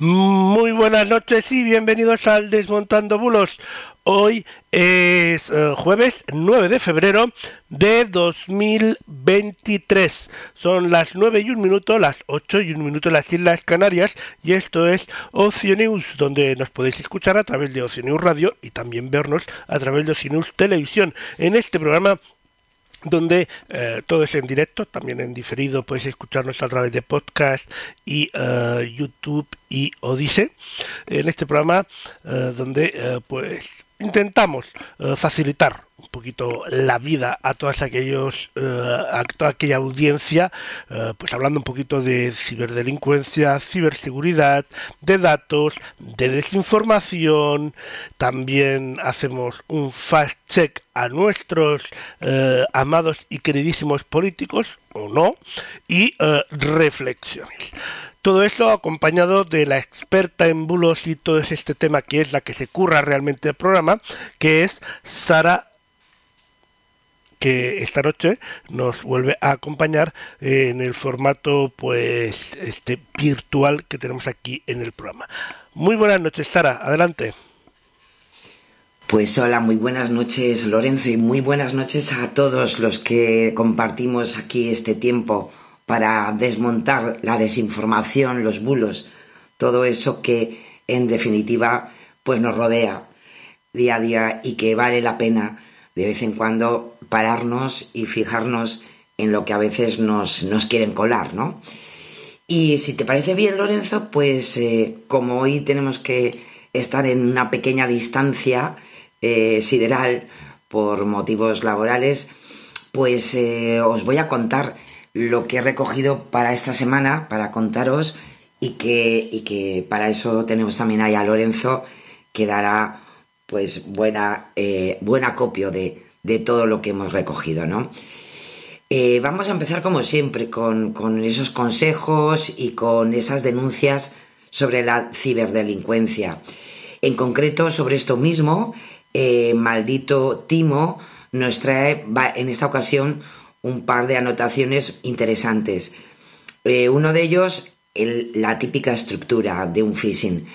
Muy buenas noches y bienvenidos al Desmontando Bulos. Hoy es eh, jueves 9 de febrero de 2023. Son las 9 y un minuto, las 8 y un minuto en las Islas Canarias y esto es Ocio News, donde nos podéis escuchar a través de Ocio News Radio y también vernos a través de Ocio News Televisión. En este programa donde eh, todo es en directo, también en diferido podéis escucharnos a través de podcast y eh, YouTube y Odise. En este programa eh, donde pues intentamos facilitar un poquito la vida a todas aquellos eh, a toda aquella audiencia eh, pues hablando un poquito de ciberdelincuencia ciberseguridad de datos de desinformación. También hacemos un fast check a nuestros eh, amados y queridísimos políticos o no y reflexiones. Todo esto acompañado de la experta en bulos y todo este tema que es la que se curra realmente el programa, que es Sara que esta noche nos vuelve a acompañar en el formato pues este virtual que tenemos aquí en el programa. Muy buenas noches, Sara, adelante. Pues hola, muy buenas noches Lorenzo y muy buenas noches a todos los que compartimos aquí este tiempo para desmontar la desinformación, los bulos, todo eso que en definitiva pues nos rodea día a día y que vale la pena de vez en cuando pararnos y fijarnos en lo que a veces nos, nos quieren colar, ¿no? Y si te parece bien, Lorenzo, pues eh, como hoy tenemos que estar en una pequeña distancia eh, sideral por motivos laborales, pues eh, os voy a contar lo que he recogido para esta semana, para contaros, y que, y que para eso tenemos también ahí a Lorenzo, que dará pues buena, eh, buen acopio de, de todo lo que hemos recogido, ¿no? Eh, vamos a empezar como siempre con, con esos consejos y con esas denuncias sobre la ciberdelincuencia. En concreto, sobre esto mismo, eh, maldito Timo nos trae en esta ocasión un par de anotaciones interesantes. Eh, uno de ellos, el, la típica estructura de un phishing.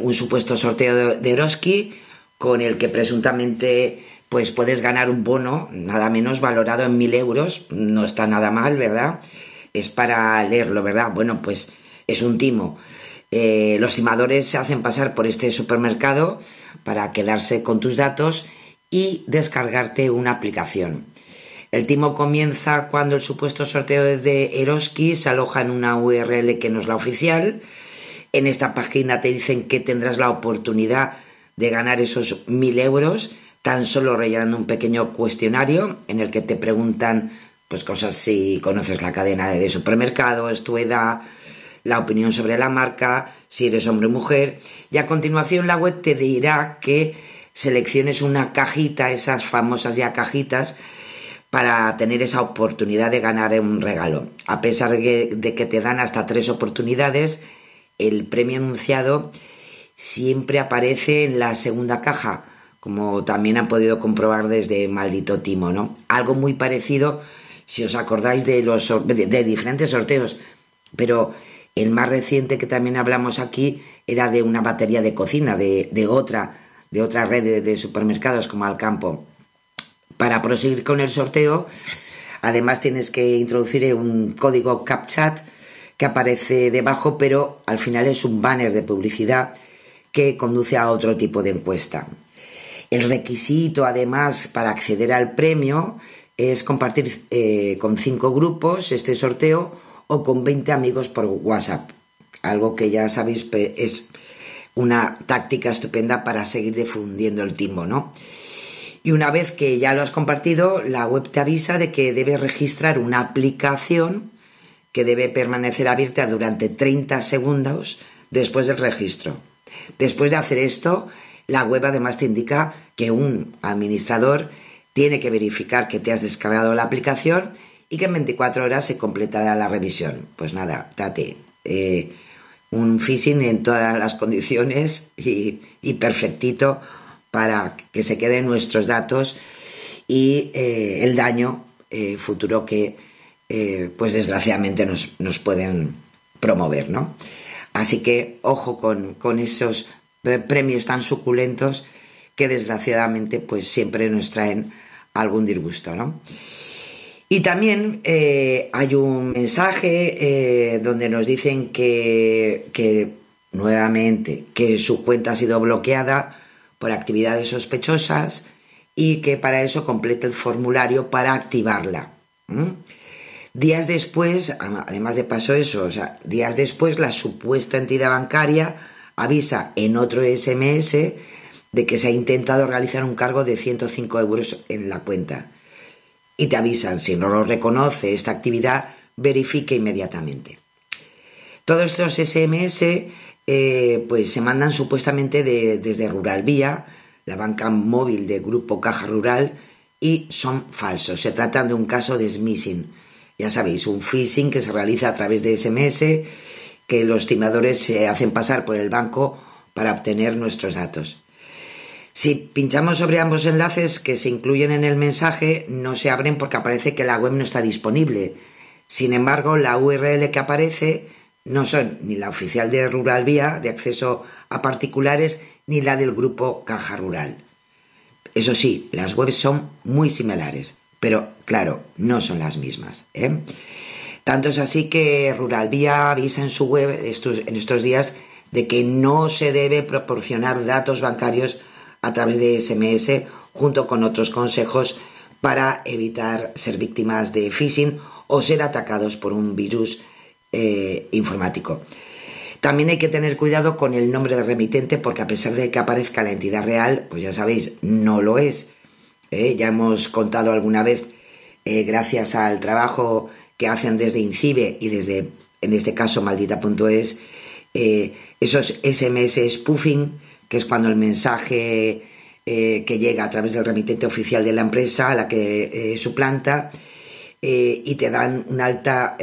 Un supuesto sorteo de, de con el que presuntamente pues puedes ganar un bono nada menos valorado en mil euros. No está nada mal, ¿verdad? Es para leerlo, ¿verdad? Bueno, pues es un timo. Eh, los timadores se hacen pasar por este supermercado para quedarse con tus datos y descargarte una aplicación. El timo comienza cuando el supuesto sorteo de Eroski se aloja en una URL que no es la oficial. En esta página te dicen que tendrás la oportunidad de ganar esos mil euros tan solo rellenando un pequeño cuestionario en el que te preguntan pues cosas si conoces la cadena de supermercados, tu edad, la opinión sobre la marca, si eres hombre o mujer, y a continuación la web te dirá que selecciones una cajita, esas famosas ya cajitas, para tener esa oportunidad de ganar un regalo. A pesar de que, te dan hasta tres oportunidades, el premio anunciado siempre aparece en la segunda caja, como también han podido comprobar desde Maldito Timo, ¿no? Algo muy parecido, si os acordáis de los de, diferentes sorteos, pero el más reciente que también hablamos aquí era de una batería de cocina, de, de otra, de otra red de, de supermercados como Alcampo. Para proseguir con el sorteo, además tienes que introducir un código CAPTCHAT que aparece debajo, pero al final es un banner de publicidad que conduce a otro tipo de encuesta. El requisito, además, para acceder al premio es compartir eh, con cinco grupos este sorteo o con 20 amigos por WhatsApp. Algo que ya sabéis es una táctica estupenda para seguir difundiendo el timbo, ¿no? Y una vez que ya lo has compartido, la web te avisa de que debes registrar una aplicación que debe permanecer abierta durante 30 segundos después del registro. Después de hacer esto, la web además te indica que un administrador tiene que verificar que te has descargado la aplicación y que en 24 horas se completará la revisión. Pues nada, date eh, un phishing en todas las condiciones y, perfectito para que se queden nuestros datos y eh, el daño eh, futuro que pues desgraciadamente nos, nos, pueden promover, ¿no? Así que ojo con, con esos premios tan suculentos que desgraciadamente pues siempre nos traen algún disgusto, ¿no? Y también eh, hay un mensaje eh, donde nos dicen que, que, nuevamente que su cuenta ha sido bloqueada por actividades sospechosas y que para eso complete el formulario para activarla. Días después, además de paso eso, o sea, días después la supuesta entidad bancaria avisa en otro SMS de que se ha intentado realizar un cargo de 105 euros en la cuenta y te avisan si no lo reconoce esta actividad, verifique inmediatamente. Todos estos SMS eh, pues se mandan supuestamente desde Rural Vía, la banca móvil de Grupo Caja Rural, y son falsos. Se trata de un caso de smishing. Ya sabéis, un phishing que se realiza a través de SMS, que los timadores se hacen pasar por el banco para obtener nuestros datos. Si pinchamos sobre ambos enlaces que se incluyen en el mensaje, no se abren porque aparece que la web no está disponible. Sin embargo, la URL que aparece no son ni la oficial de Rural Vía de acceso a particulares ni la del grupo Caja Rural. Eso sí, las webs son muy similares, pero claro, no son las mismas. ¿eh? Tanto es así que Rural Vía avisa en su web en estos días de que no se debe proporcionar datos bancarios a través de SMS junto con otros consejos para evitar ser víctimas de phishing o ser atacados por un virus eh, informático. También hay que tener cuidado con el nombre del remitente porque a pesar de que aparezca la entidad real, pues ya sabéis, no lo es. ¿Eh? ya hemos contado alguna vez, eh, gracias al trabajo que hacen desde INCIBE y desde, en este caso, maldita.es, esos SMS spoofing que es cuando el mensaje eh, que llega a través del remitente oficial de la empresa a la que eh, suplanta eh, y te dan un alta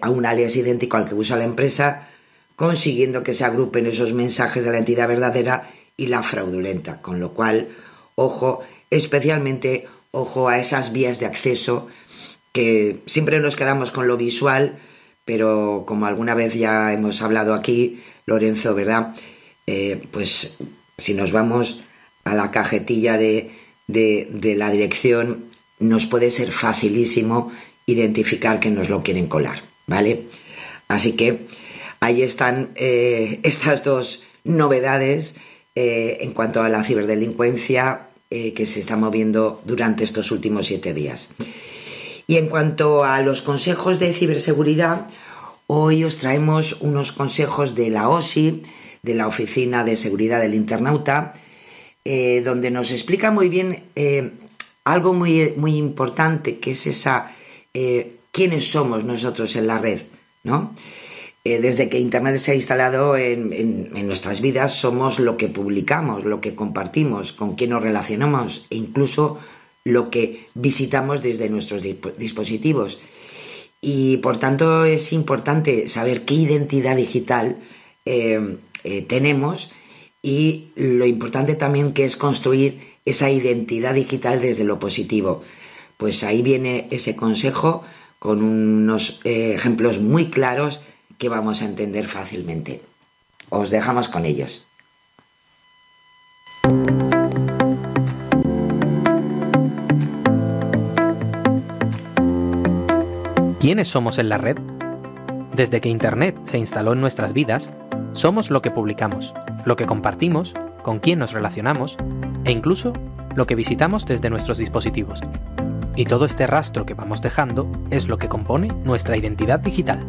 a un alias idéntico al que usa la empresa, consiguiendo que se agrupen esos mensajes de la entidad verdadera y la fraudulenta. Con lo cual, ojo, especialmente ojo a esas vías de acceso que siempre nos quedamos con lo visual, pero como alguna vez ya hemos hablado aquí, Lorenzo, ¿verdad? Eh, pues si nos vamos a la cajetilla de, la dirección, nos puede ser facilísimo identificar que nos lo quieren colar, ¿vale? Así que ahí están eh, estas dos novedades eh, en cuanto a la ciberdelincuencia que se está moviendo durante estos últimos siete días. Y en cuanto a los consejos de ciberseguridad, hoy os traemos unos consejos de la OSI, de la Oficina de Seguridad del Internauta, eh, donde nos explica muy bien eh, algo muy, muy importante, que es esa eh, quiénes somos nosotros en la red, ¿no? Desde que Internet se ha instalado en, nuestras vidas, somos lo que publicamos, lo que compartimos, con quién nos relacionamos e incluso lo que visitamos desde nuestros dispositivos. Y por tanto es importante saber qué identidad digital eh, tenemos y lo importante también que es construir esa identidad digital desde lo positivo. Pues ahí viene ese consejo con unos eh, ejemplos muy claros que vamos a entender fácilmente. Os dejamos con ellos. ¿Quiénes somos en la red? Desde que Internet se instaló en nuestras vidas, somos lo que publicamos, lo que compartimos, con quién nos relacionamos e incluso lo que visitamos desde nuestros dispositivos. Y todo este rastro que vamos dejando es lo que compone nuestra identidad digital.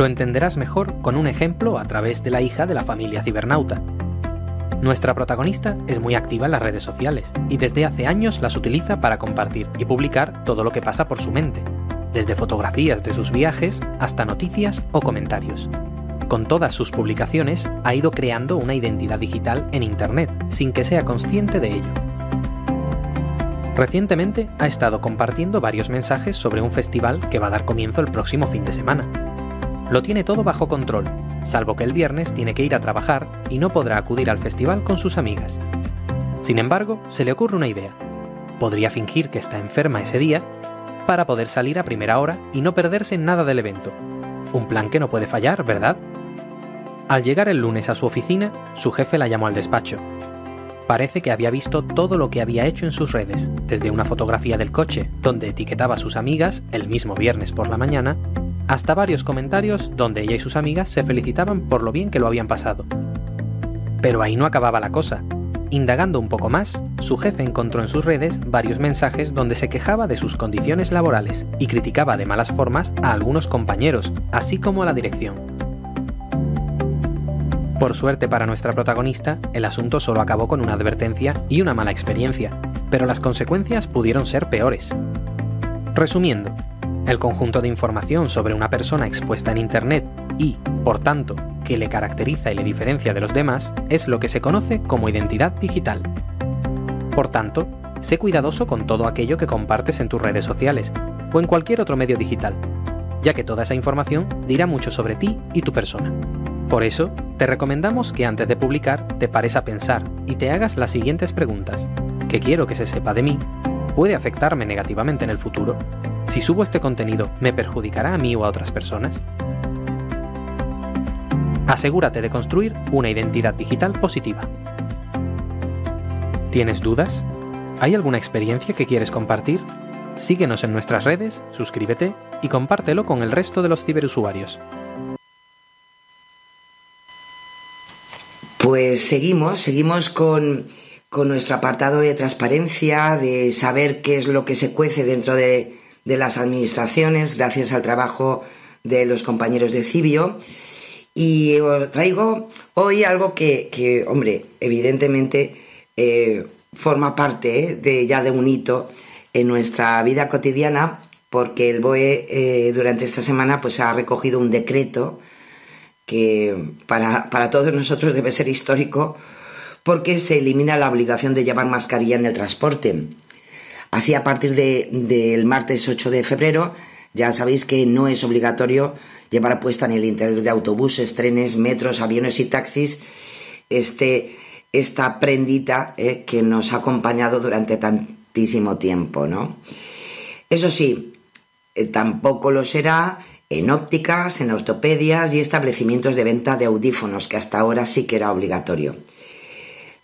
Lo entenderás mejor con un ejemplo a través de la hija de la familia cibernauta. Nuestra protagonista es muy activa en las redes sociales y desde hace años las utiliza para compartir y publicar todo lo que pasa por su mente, desde fotografías de sus viajes hasta noticias o comentarios. Con todas sus publicaciones ha ido creando una identidad digital en Internet sin que sea consciente de ello. Recientemente ha estado compartiendo varios mensajes sobre un festival que va a dar comienzo el próximo fin de semana. Lo tiene todo bajo control, salvo que el viernes tiene que ir a trabajar y no podrá acudir al festival con sus amigas. Sin embargo, se le ocurre una idea. Podría fingir que está enferma ese día para poder salir a primera hora y no perderse en nada del evento. Un plan que no puede fallar, ¿verdad? Al llegar el lunes a su oficina, su jefe la llamó al despacho. Parece que había visto todo lo que había hecho en sus redes, desde una fotografía del coche, donde etiquetaba a sus amigas el mismo viernes por la mañana, hasta varios comentarios donde ella y sus amigas se felicitaban por lo bien que lo habían pasado. Pero ahí no acababa la cosa. Indagando un poco más, su jefe encontró en sus redes varios mensajes donde se quejaba de sus condiciones laborales y criticaba de malas formas a algunos compañeros, así como a la dirección. Por suerte para nuestra protagonista, el asunto solo acabó con una advertencia y una mala experiencia, pero las consecuencias pudieron ser peores. Resumiendo, el conjunto de información sobre una persona expuesta en Internet y, por tanto, que le caracteriza y le diferencia de los demás es lo que se conoce como identidad digital. Por tanto, sé cuidadoso con todo aquello que compartes en tus redes sociales o en cualquier otro medio digital, ya que toda esa información dirá mucho sobre ti y tu persona. Por eso, te recomendamos que antes de publicar te pares a pensar y te hagas las siguientes preguntas. ¿Qué quiero que se sepa de mí? ¿Puede afectarme negativamente en el futuro? Si subo este contenido, ¿me perjudicará a mí o a otras personas? Asegúrate de construir una identidad digital positiva. ¿Tienes dudas? ¿Hay alguna experiencia que quieres compartir? Síguenos en nuestras redes, suscríbete y compártelo con el resto de los ciberusuarios. Pues seguimos, seguimos con, con nuestro apartado de transparencia, de saber qué es lo que se cuece dentro de, de las administraciones, gracias al trabajo de los compañeros de Cibio. Y os traigo hoy algo que, que hombre, evidentemente eh, forma parte eh, de ya de un hito en nuestra vida cotidiana, porque el BOE eh, durante esta semana pues ha recogido un decreto que para, para todos nosotros debe ser histórico porque se elimina la obligación de llevar mascarilla en el transporte. Así, a partir del de, martes 8 de febrero, ya sabéis que no es obligatorio llevar puesta en el interior de autobuses, trenes, metros, aviones y taxis este, esta prendita eh, que nos ha acompañado durante tantísimo tiempo, ¿no? Eso sí, eh, tampoco lo será en ópticas, en ortopedias y establecimientos de venta de audífonos, que hasta ahora sí que era obligatorio.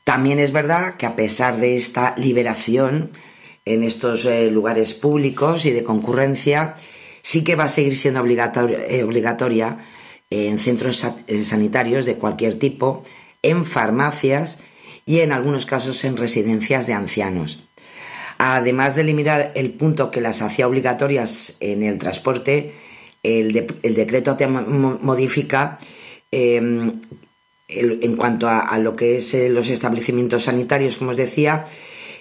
También es verdad que a pesar de esta liberación en estos eh, lugares públicos y de concurrencia, sí que va a seguir siendo obligatoria, eh, obligatoria en centros sanitarios de cualquier tipo, en farmacias y en algunos casos en residencias de ancianos. Además de eliminar el punto que las hacía obligatorias en el transporte, el, decreto modifica eh, el, en cuanto a, lo que es eh, los establecimientos sanitarios, como os decía,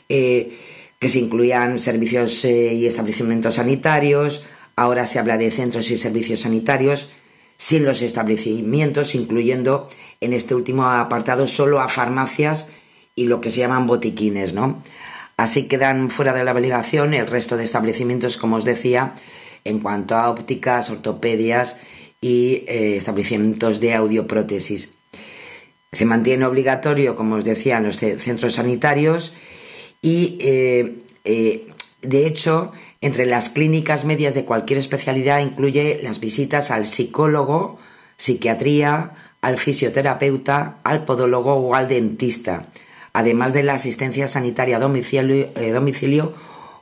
eh, que se incluían servicios eh, y establecimientos sanitarios, ahora se habla de centros y servicios sanitarios, sin los establecimientos, incluyendo en este último apartado solo a farmacias y lo que se llaman botiquines, ¿no? Así quedan fuera de la obligación el resto de establecimientos, como os decía, en cuanto a ópticas, ortopedias y eh, establecimientos de audioprótesis. Se mantiene obligatorio, como os decía, en los centros sanitarios y, eh, eh, de hecho, entre las clínicas medias de cualquier especialidad incluye las visitas al psicólogo, psiquiatría, al fisioterapeuta, al podólogo o al dentista, además de la asistencia sanitaria a domicilio, eh, domicilio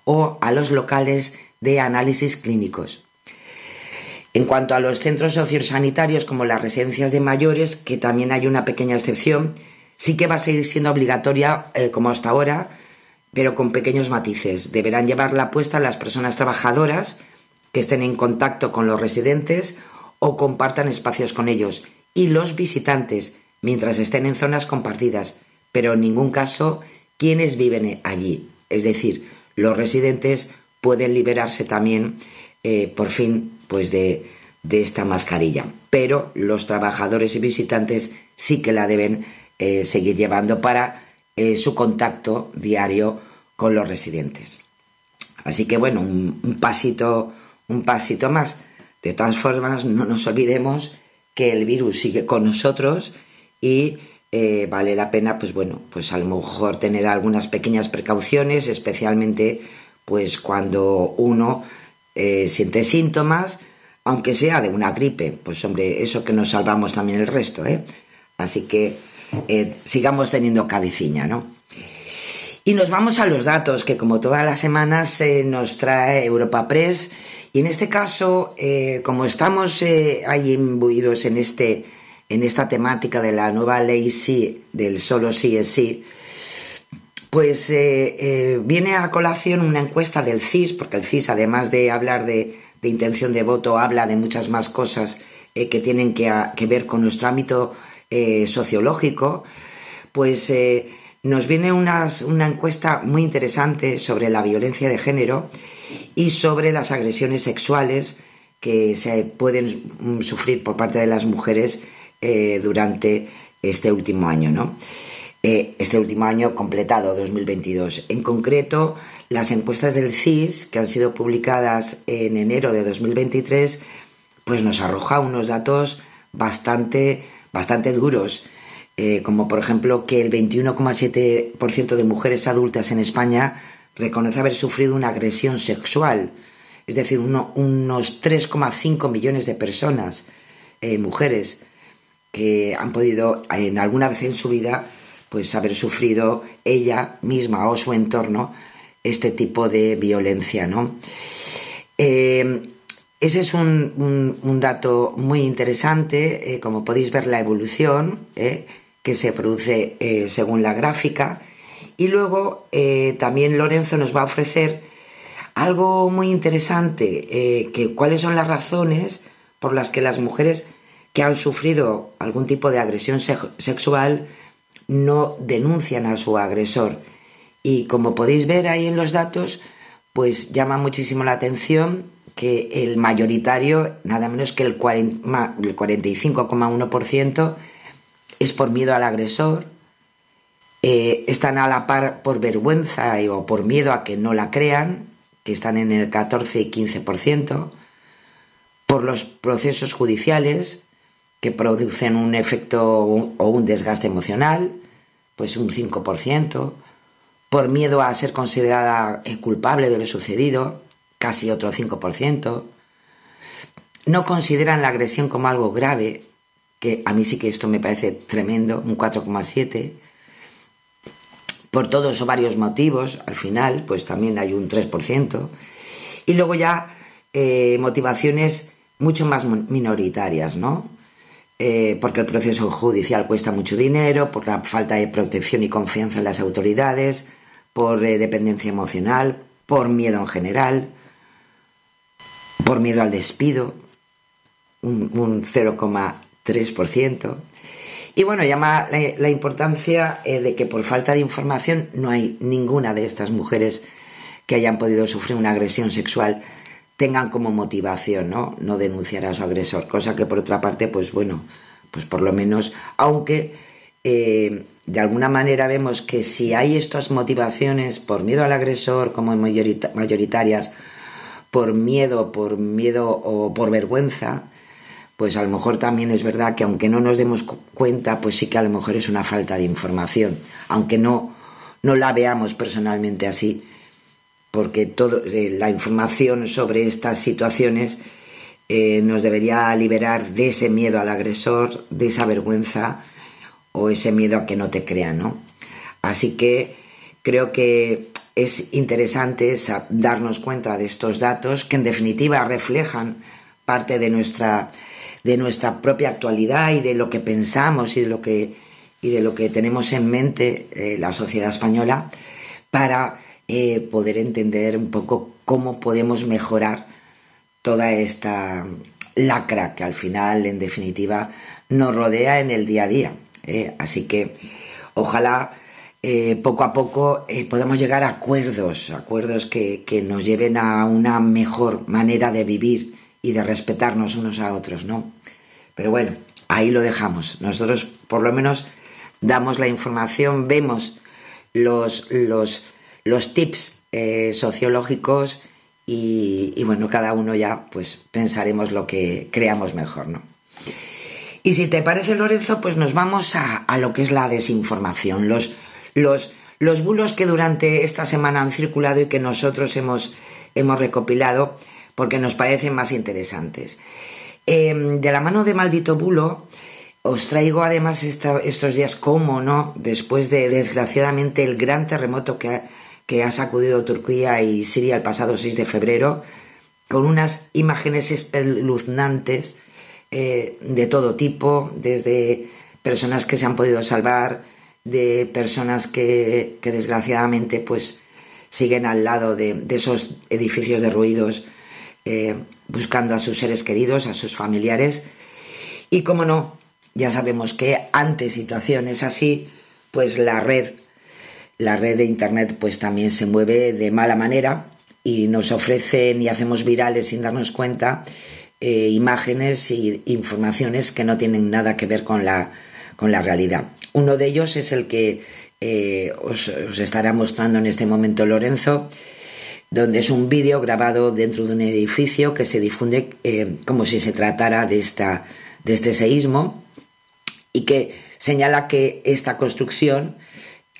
o a los locales de análisis clínicos. En cuanto a los centros sociosanitarios como las residencias de mayores, que también hay una pequeña excepción, sí que va a seguir siendo obligatoria, como hasta ahora, pero con pequeños matices. Deberán llevarla puesta las personas trabajadoras que estén en contacto con los residentes o compartan espacios con ellos, y los visitantes, mientras estén en zonas compartidas, pero en ningún caso quienes viven allí. Es decir, los residentes pueden liberarse también, eh, por fin, pues de, esta mascarilla. Pero los trabajadores y visitantes sí que la deben eh, seguir llevando para eh, su contacto diario con los residentes. Así que bueno, un, pasito, un pasito más. De todas formas, no nos olvidemos que el virus sigue con nosotros y eh, vale la pena, pues bueno, pues a lo mejor tener algunas pequeñas precauciones, especialmente pues cuando uno eh, siente síntomas, aunque sea de una gripe, pues hombre, eso que nos salvamos también el resto, ¿eh? Así que eh, sigamos teniendo cabecilla, ¿no? Y nos vamos a los datos que como todas las semanas eh, nos trae Europa Press y en este caso, eh, como estamos ahí imbuidos en, este, en esta temática de la nueva ley sí, del solo sí es sí, pues viene a colación una encuesta del CIS, porque el CIS, además de hablar de, intención de voto, habla de muchas más cosas que tienen que, ver con nuestro ámbito sociológico, pues nos viene una encuesta muy interesante sobre la violencia de género y sobre las agresiones sexuales que se pueden sufrir por parte de las mujeres eh, durante este último año, ¿no? Eh, este último año completado, 2022. En concreto, las encuestas del CIS, que han sido publicadas en enero de 2023, pues nos arroja unos datos bastante, bastante duros eh, como por ejemplo que el 21,7% de mujeres adultas en España reconoce haber sufrido una agresión sexual, es decir, uno, unos 3,5 millones de personas, eh, mujeres, que han podido en alguna vez en su vida pues haber sufrido ella misma o su entorno este tipo de violencia, ¿no? Eh, ese es un, dato muy interesante, eh, como podéis ver la evolución, eh, que se produce eh, según la gráfica. Y luego también Lorenzo nos va a ofrecer algo muy interesante, que cuáles son las razones por las que las mujeres que han sufrido algún tipo de agresión se sexual no denuncian a su agresor. Y como podéis ver ahí en los datos, pues llama muchísimo la atención que el mayoritario, nada menos que el, 40, el 45,1%, es por miedo al agresor, eh, están a la par por vergüenza o por miedo a que no la crean, que están en el 14 y 15%, por los procesos judiciales que producen un efecto o un desgaste emocional, pues un 5%, por miedo a ser considerada culpable de lo sucedido, casi otro 5%, no consideran la agresión como algo grave, que a mí sí que esto me parece tremendo, un 4,7. Por todos o varios motivos, al final, pues también hay un 3%. Y luego ya eh, motivaciones mucho más minoritarias, ¿no? Eh, porque el proceso judicial cuesta mucho dinero, por la falta de protección y confianza en las autoridades, por eh, dependencia emocional, por miedo en general, por miedo al despido, un, un 3%. Y bueno, llama la, la importancia eh, de que por falta de información no hay ninguna de estas mujeres que hayan podido sufrir una agresión sexual tengan como motivación ¿no? no denunciar a su agresor, cosa que por otra parte, pues bueno, pues por lo menos, aunque eh, de alguna manera vemos que si hay estas motivaciones por miedo al agresor como mayoritarias, por miedo, por miedo o por vergüenza, pues a lo mejor también es verdad que aunque no nos demos cuenta, pues sí que a lo mejor es una falta de información, aunque no, no la veamos personalmente así, porque todo, eh, la información sobre estas situaciones eh, nos debería liberar de ese miedo al agresor, de esa vergüenza o ese miedo a que no te crean, ¿no? Así que creo que es interesante darnos cuenta de estos datos que en definitiva reflejan parte de nuestra de nuestra propia actualidad y de lo que pensamos y de lo que, y de lo que tenemos en mente eh, la sociedad española para eh, poder entender un poco cómo podemos mejorar toda esta lacra que al final, en definitiva, nos rodea en el día a día. ¿eh? Así que ojalá eh, poco a poco eh, podemos llegar a acuerdos, acuerdos que, que, nos lleven a una mejor manera de vivir y de respetarnos unos a otros, ¿no? Pero bueno, ahí lo dejamos. Nosotros por lo menos damos la información, vemos los, los, los tips eh, sociológicos y, y, bueno, cada uno ya pues pensaremos lo que creamos mejor, ¿no? Y si te parece, Lorenzo, pues nos vamos a, a lo que es la desinformación, los, los, los bulos que durante esta semana han circulado y que nosotros hemos, hemos recopilado porque nos parecen más interesantes. Eh, de la mano de Maldito Bulo, os traigo además esta, estos días como, ¿no? Después de, desgraciadamente, el gran terremoto que ha, que ha sacudido Turquía y Siria el pasado 6 de febrero, con unas imágenes espeluznantes eh, de todo tipo, desde personas que se han podido salvar, de personas que, que desgraciadamente pues siguen al lado de, esos edificios derruidos eh, buscando a sus seres queridos, a sus familiares. Y como no, ya sabemos que ante situaciones así, pues la red, la red de internet, pues también se mueve de mala manera y nos ofrecen y hacemos virales sin darnos cuenta eh, imágenes e informaciones que no tienen nada que ver con la, con la realidad. Uno de ellos es el que eh, os, estará mostrando en este momento Lorenzo, donde es un vídeo grabado dentro de un edificio que se difunde eh, como si se tratara de, esta, de este seísmo y que señala que esta construcción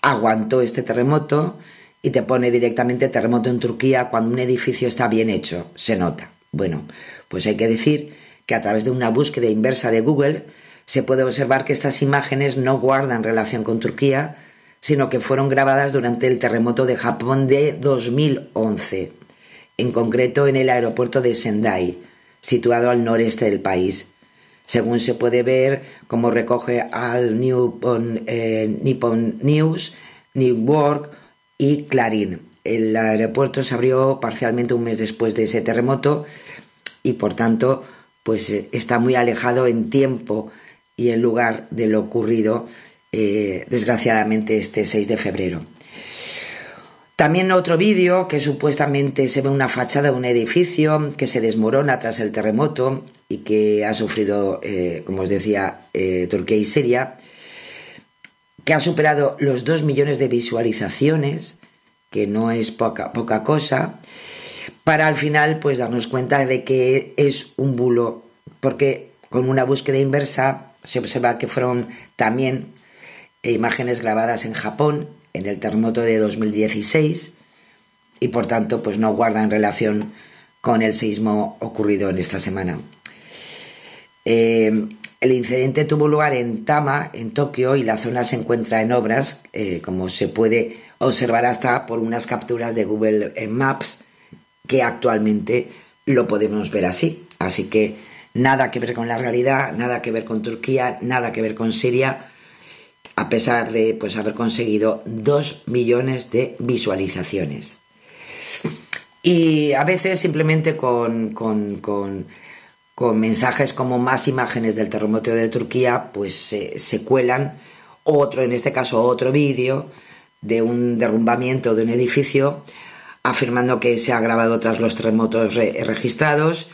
aguantó este terremoto y te pone directamente terremoto en Turquía cuando un edificio está bien hecho, se nota. Bueno, pues hay que decir que a través de una búsqueda inversa de Google se puede observar que estas imágenes no guardan relación con Turquía, sino que fueron grabadas durante el terremoto de Japón de 2011, en concreto en el aeropuerto de Sendai, situado al noreste del país. Según se puede ver, como recoge al Nippon, eh, Nippon News, New y Clarín. El aeropuerto se abrió parcialmente un mes después de ese terremoto y por tanto pues eh, está muy alejado en tiempo y en lugar de lo ocurrido eh, desgraciadamente este 6 de febrero. También otro vídeo que supuestamente se ve una fachada de un edificio que se desmorona tras el terremoto y que ha sufrido, eh, como os decía, eh, Turquía y Siria, que ha superado los 2 millones de visualizaciones, que no es poca, poca cosa, para al final pues darnos cuenta de que es un bulo, porque con una búsqueda inversa se observa que fueron también imágenes grabadas en Japón en el terremoto de 2016 y por tanto pues no guardan relación con el sismo ocurrido en esta semana. Eh, el incidente tuvo lugar en Tama, en Tokio, y la zona se encuentra en obras, eh, como se puede observar hasta por unas capturas de Google Maps, que actualmente lo podemos ver así. Así que nada que ver con la realidad, nada que ver con Turquía, nada que ver con Siria, a pesar de pues, haber conseguido 2 millones de visualizaciones. Y a veces simplemente con, con, con, mensajes como más imágenes del terremoto de Turquía, pues se, cuelan otro, en este caso otro vídeo de un derrumbamiento de un edificio afirmando que se ha grabado tras los terremotos re registrados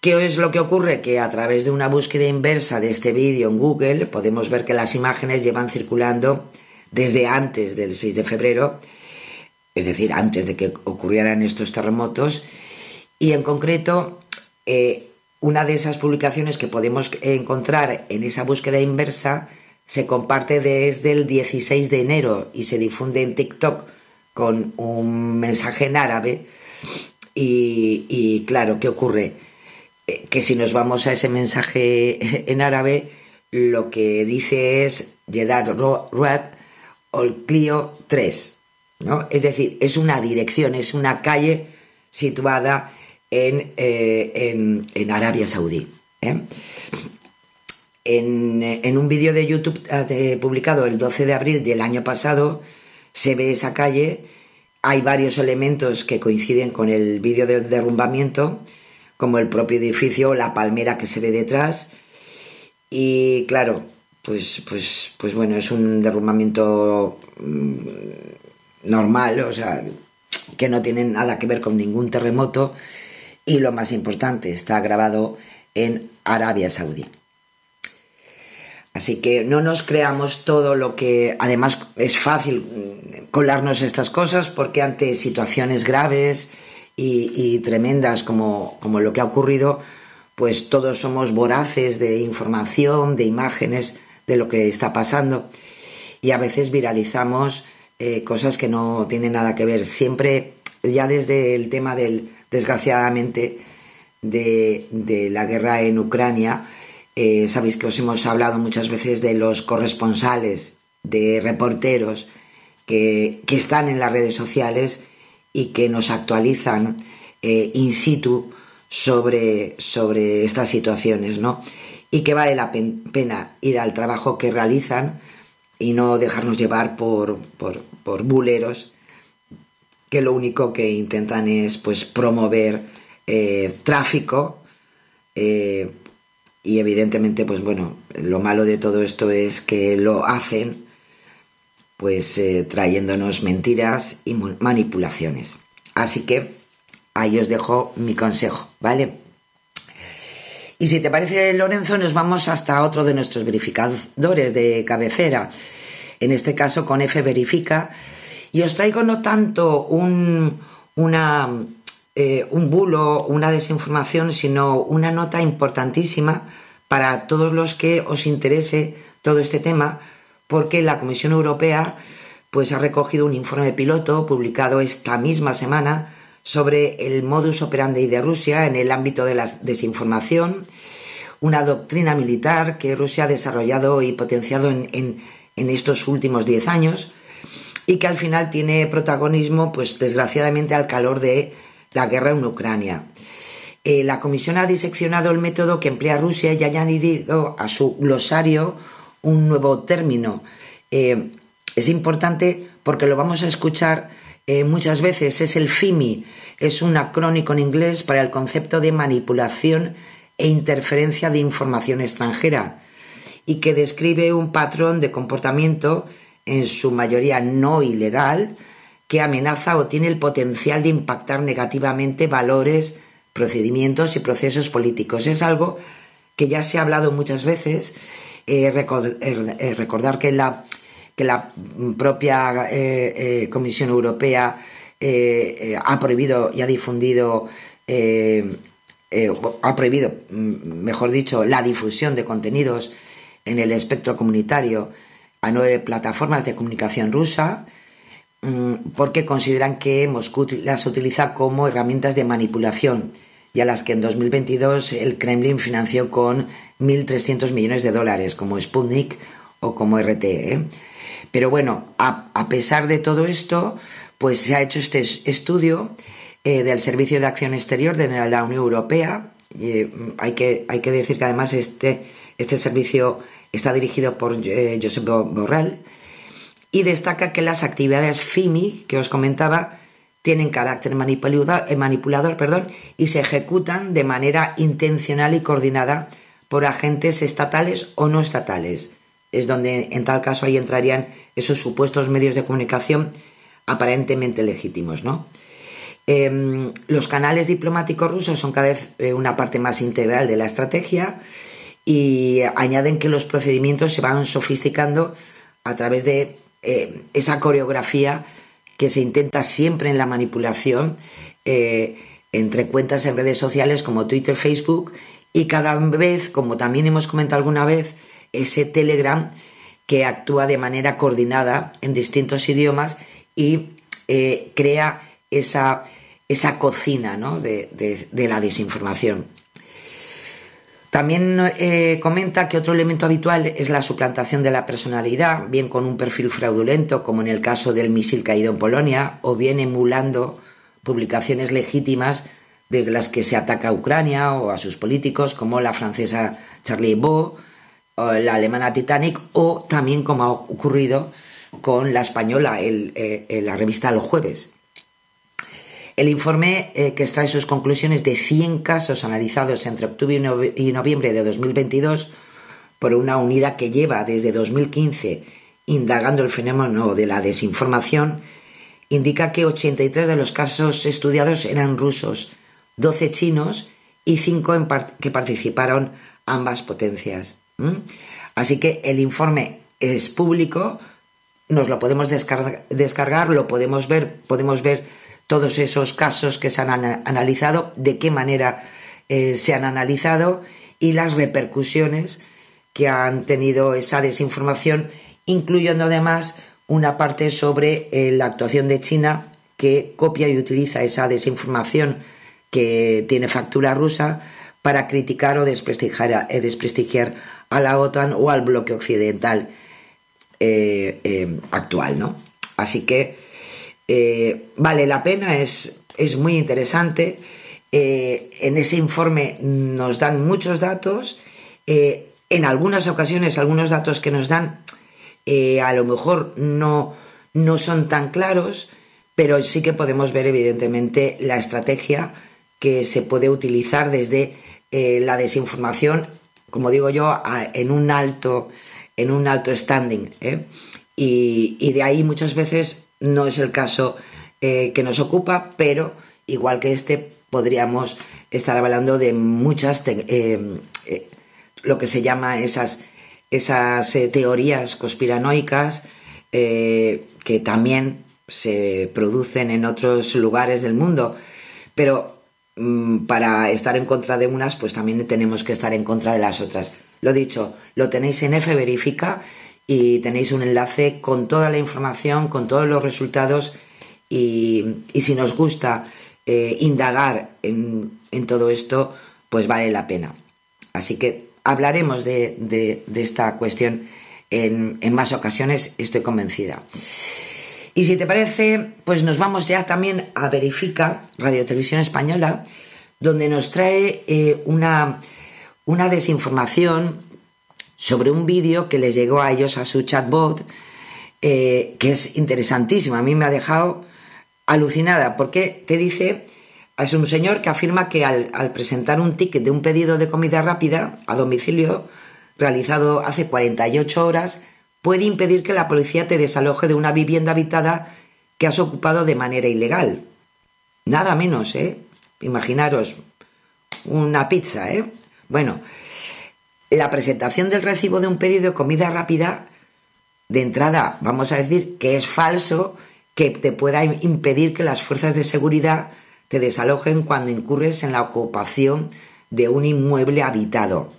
¿Qué es lo que ocurre? Que a través de una búsqueda inversa de este vídeo en Google podemos ver que las imágenes llevan circulando desde antes del 6 de febrero, es decir, antes de que ocurrieran estos terremotos, y en concreto eh, una de esas publicaciones que podemos encontrar en esa búsqueda inversa se comparte desde el 16 de enero y se difunde en TikTok con un mensaje en árabe. Y, y claro, ¿qué ocurre? Que si nos vamos a ese mensaje en árabe, lo que dice es Jedad Ruat Clio 3, ¿no? Es decir, es una dirección, es una calle situada en, eh, en, en, Arabia Saudí. ¿eh? En, en, un vídeo de YouTube de, publicado el 12 de abril del año pasado, se ve esa calle, hay varios elementos que coinciden con el vídeo del derrumbamiento, como el propio edificio, la palmera que se ve detrás. Y claro, pues, pues, pues bueno, es un derrumbamiento mm, normal, o sea, que no tiene nada que ver con ningún terremoto y lo más importante, está grabado en Arabia Saudí. Así que no nos creamos todo lo que, además es fácil mm, colarnos estas cosas porque ante situaciones graves y, tremendas como, como lo que ha ocurrido, pues todos somos voraces de información, de imágenes de lo que está pasando y a veces viralizamos eh, cosas que no tienen nada que ver. Siempre, ya desde el tema del, desgraciadamente, de, la guerra en Ucrania, eh, sabéis que os hemos hablado muchas veces de los corresponsales, de reporteros que, están en las redes sociales y que nos actualizan eh, in situ sobre, sobre estas situaciones, ¿no? Y que vale la pena ir al trabajo que realizan y no dejarnos llevar por, por, buleros que lo único que intentan es pues promover eh, tráfico eh, y evidentemente pues bueno lo malo de todo esto es que lo hacen pues eh, trayéndonos mentiras y manipulaciones. Así que ahí os dejo mi consejo vale y si te parece, Lorenzo, nos vamos hasta otro de nuestros verificadores de cabecera, en este caso con F Verifica, y os traigo no tanto un, eh, un bulo, una desinformación, sino una nota importantísima para todos los que os interese todo este tema, porque la Comisión Europea pues ha recogido un informe piloto publicado esta misma semana sobre el modus operandi de Rusia en el ámbito de la desinformación, una doctrina militar que Rusia ha desarrollado y potenciado en, estos últimos diez años y que al final tiene protagonismo, pues desgraciadamente, al calor de la guerra en Ucrania. Eh, la Comisión ha diseccionado el método que emplea Rusia y ha añadido a su glosario un nuevo término. Eh, es importante porque lo vamos a escuchar eh, muchas veces es el FIMI, es un acrónico en inglés para el concepto de manipulación e interferencia de información extranjera y que describe un patrón de comportamiento en su mayoría no ilegal que amenaza o tiene el potencial de impactar negativamente valores, procedimientos y procesos políticos. Es algo que ya se ha hablado muchas veces. Eh, eh, recordar que la que la propia eh, eh, Comisión Europea eh, ha prohibido y ha difundido, ha prohibido, mm, mejor dicho, la difusión de contenidos en el espectro comunitario a nueve plataformas de comunicación rusa, mm, porque consideran que Moscú las utiliza como herramientas de manipulación y a las que en 2022 el Kremlin financió con 1.300 millones de dólares, como Sputnik o como RT. Pero bueno, a, pesar de todo esto, pues se ha hecho este estudio eh, del Servicio de Acción Exterior de la Unión Europea. Eh, hay, que, hay que decir que además este, este servicio está dirigido por eh, Josep Borrell y destaca que las actividades FIMI que os comentaba tienen carácter manipulador, manipulador perdón, y se ejecutan de manera intencional y coordinada por agentes estatales o no estatales es donde en tal caso ahí entrarían esos supuestos medios de comunicación aparentemente legítimos, ¿no? Em, los canales diplomáticos rusos son cada vez eh, una parte más integral de la estrategia y añaden que los procedimientos se van sofisticando a través de eh, esa coreografía que se intenta siempre en la manipulación eh, entre cuentas en redes sociales como Twitter, Facebook y cada vez, como también hemos comentado alguna vez, ese Telegram que actúa de manera coordinada en distintos idiomas y eh, crea esa, esa cocina de, la desinformación. También eh, comenta que otro elemento habitual es la suplantación de la personalidad, bien con un perfil fraudulento, como en el caso del misil caído en Polonia, o bien emulando publicaciones legítimas desde las que se ataca a Ucrania o a sus políticos, como la francesa Charlie Hebdo, la alemana Titanic o también como ha ocurrido con la española, el, eh, la revista Los Jueves. El informe eh, que extrae sus conclusiones de 100 casos analizados entre octubre y noviembre de 2022 por una unidad que lleva desde 2015 indagando el fenómeno de la desinformación, indica que 83 de los casos estudiados eran rusos, 12 chinos y 5 que participaron ambas potencias. Así que el informe es público, nos lo podemos descargar, lo podemos ver, podemos ver todos esos casos que se han analizado, de qué manera eh, se han analizado y las repercusiones que han tenido esa desinformación, incluyendo además una parte sobre eh, la actuación de China que copia y utiliza esa desinformación que tiene factura rusa para criticar o desprestigiar a, eh, la OTAN o al bloque occidental actual, ¿no? Así que vale la pena, es, es muy interesante. en ese informe nos dan muchos datos. en algunas ocasiones, algunos datos que nos dan eh, a lo mejor no, no son tan claros, pero sí que podemos ver evidentemente la estrategia que se puede utilizar desde eh, la desinformación, como digo yo, en un alto, en un alto standing. ¿eh? Y, de ahí muchas veces no es el caso que nos ocupa, pero igual que este podríamos estar hablando de muchas, lo que se llama esas esas eh, teorías conspiranoicas eh, que también se producen en otros lugares del mundo. Pero mm, para estar en contra de unas, pues también tenemos que estar en contra de las otras. Lo dicho, lo tenéis en F Verifica y tenéis un enlace con toda la información, con todos los resultados y, si nos gusta eh, indagar en, en todo esto, pues vale la pena. Así que hablaremos de, esta cuestión en, más ocasiones, estoy convencida. Y si te parece, pues nos vamos ya también a Verifica, Radio Televisión Española, donde nos trae eh, una, una desinformación sobre un vídeo que les llegó a ellos a su chatbot, eh, que es interesantísimo. A mí me ha dejado alucinada, porque te dice es un señor que afirma que al, presentar un ticket de un pedido de comida rápida a domicilio realizado hace 48 horas puede impedir que la policía te desaloje de una vivienda habitada que has ocupado de manera ilegal. Nada menos, ¿eh? Imaginaros una pizza, ¿eh? Bueno, la presentación del recibo de un pedido de comida rápida, de entrada, vamos a decir que es falso que te pueda impedir que las fuerzas de seguridad te desalojen cuando incurres en la ocupación de un inmueble habitado.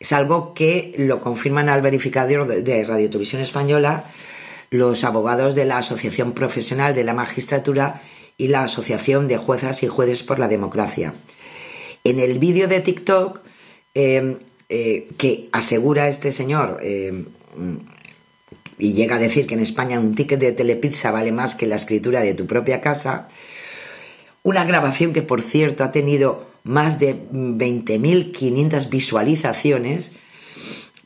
Es algo que lo confirman al verificador de Radio Televisión Española los abogados de la Asociación Profesional de la Magistratura y la Asociación de Juezas y Jueces por la Democracia. En el vídeo de TikTok eh, eh, que asegura este señor eh, y llega a decir que en España un ticket de telepizza vale más que la escritura de tu propia casa, una grabación que, por cierto, ha tenido más de 20.500 visualizaciones,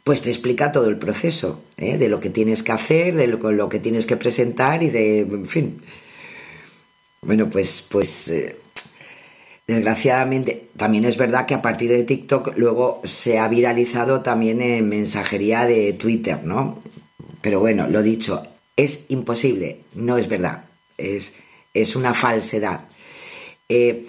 pues te explica todo el proceso, ¿eh? de lo que tienes que hacer, de lo, que tienes que presentar y de, en fin. Bueno, pues, pues desgraciadamente también es verdad que a partir de TikTok luego se ha viralizado también en mensajería de Twitter, ¿no? Pero bueno, lo dicho, es imposible, no es verdad, es, es una falsedad. Eh,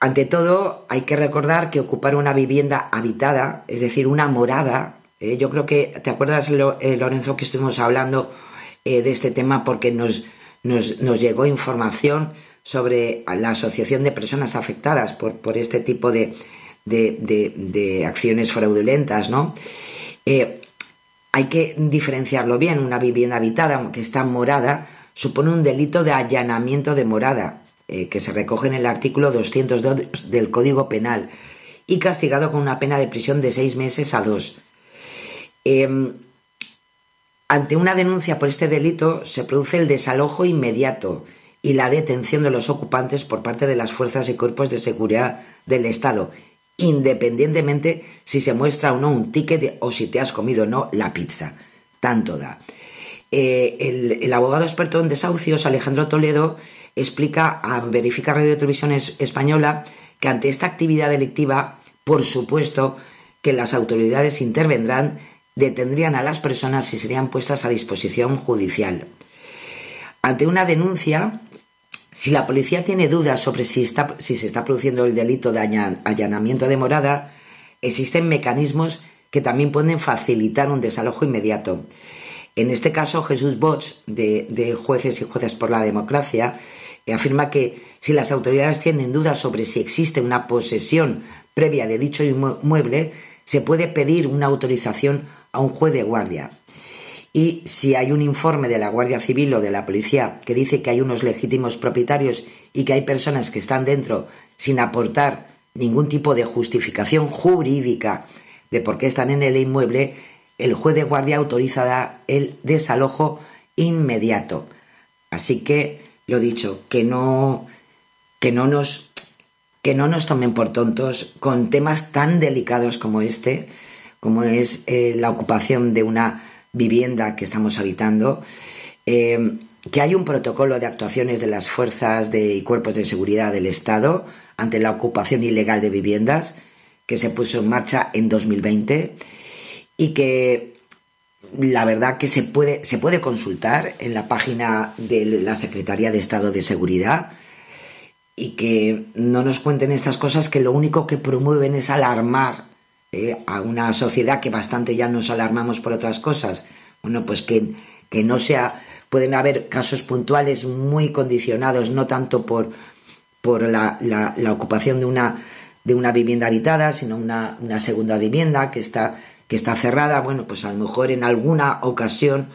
ante todo, hay que recordar que ocupar una vivienda habitada, es decir, una morada, eh, yo creo que, ¿te acuerdas, eh, Lorenzo, que estuvimos hablando de este tema porque nos, nos, llegó información sobre la asociación de personas afectadas por, por este tipo de, de, acciones fraudulentas, ¿no? hay que diferenciarlo bien, una vivienda habitada, aunque está morada, supone un delito de allanamiento de morada, eh, que se recoge en el artículo 202 del Código Penal, y castigado con una pena de prisión de seis meses a dos. Em, ante una denuncia por este delito se produce el desalojo inmediato y la detención de los ocupantes por parte de las fuerzas y cuerpos de seguridad del Estado, independientemente si se muestra o no un ticket o si te has comido o no la pizza. Tanto da. Eh, el, abogado experto en desahucios, Alejandro Toledo, explica a Verifica Radio Televisión Española que ante esta actividad delictiva, por supuesto, que las autoridades intervendrán, detendrían a las personas y serían puestas a disposición judicial. Ante una denuncia, si la policía tiene dudas sobre si, se está produciendo el delito de allanamiento de morada, existen mecanismos que también pueden facilitar un desalojo inmediato. En este caso, Jesús Bosch, de, de Jueces y Jueces por la Democracia, afirma que si las autoridades tienen dudas sobre si existe una posesión previa de dicho inmueble, se puede pedir una autorización a un juez de guardia. Y si hay un informe de la Guardia Civil o de la policía que dice que hay unos legítimos propietarios y que hay personas que están dentro sin aportar ningún tipo de justificación jurídica de por qué están en el inmueble, el juez de guardia autorizará el desalojo inmediato. Así que, lo dicho, que no, que no nos que no nos tomen por tontos con temas tan delicados como este, como es eh, la ocupación de una vivienda que estamos habitando, eh, que hay un protocolo de actuaciones de las fuerzas de, y cuerpos de seguridad del Estado ante la ocupación ilegal de viviendas que se puso en marcha en 2020 y que la verdad que se puede, se puede consultar en la página de la Secretaría de Estado de Seguridad y que no nos cuenten estas cosas que lo único que promueven es alarmar eh, a una sociedad que bastante ya nos alarmamos por otras cosas. Bueno, pues que, que no sea, pueden haber casos puntuales muy condicionados, no tanto por, por la, la, ocupación de una, de una vivienda habitada, sino una, una segunda vivienda que está, que está cerrada. Bueno, pues a lo mejor en alguna ocasión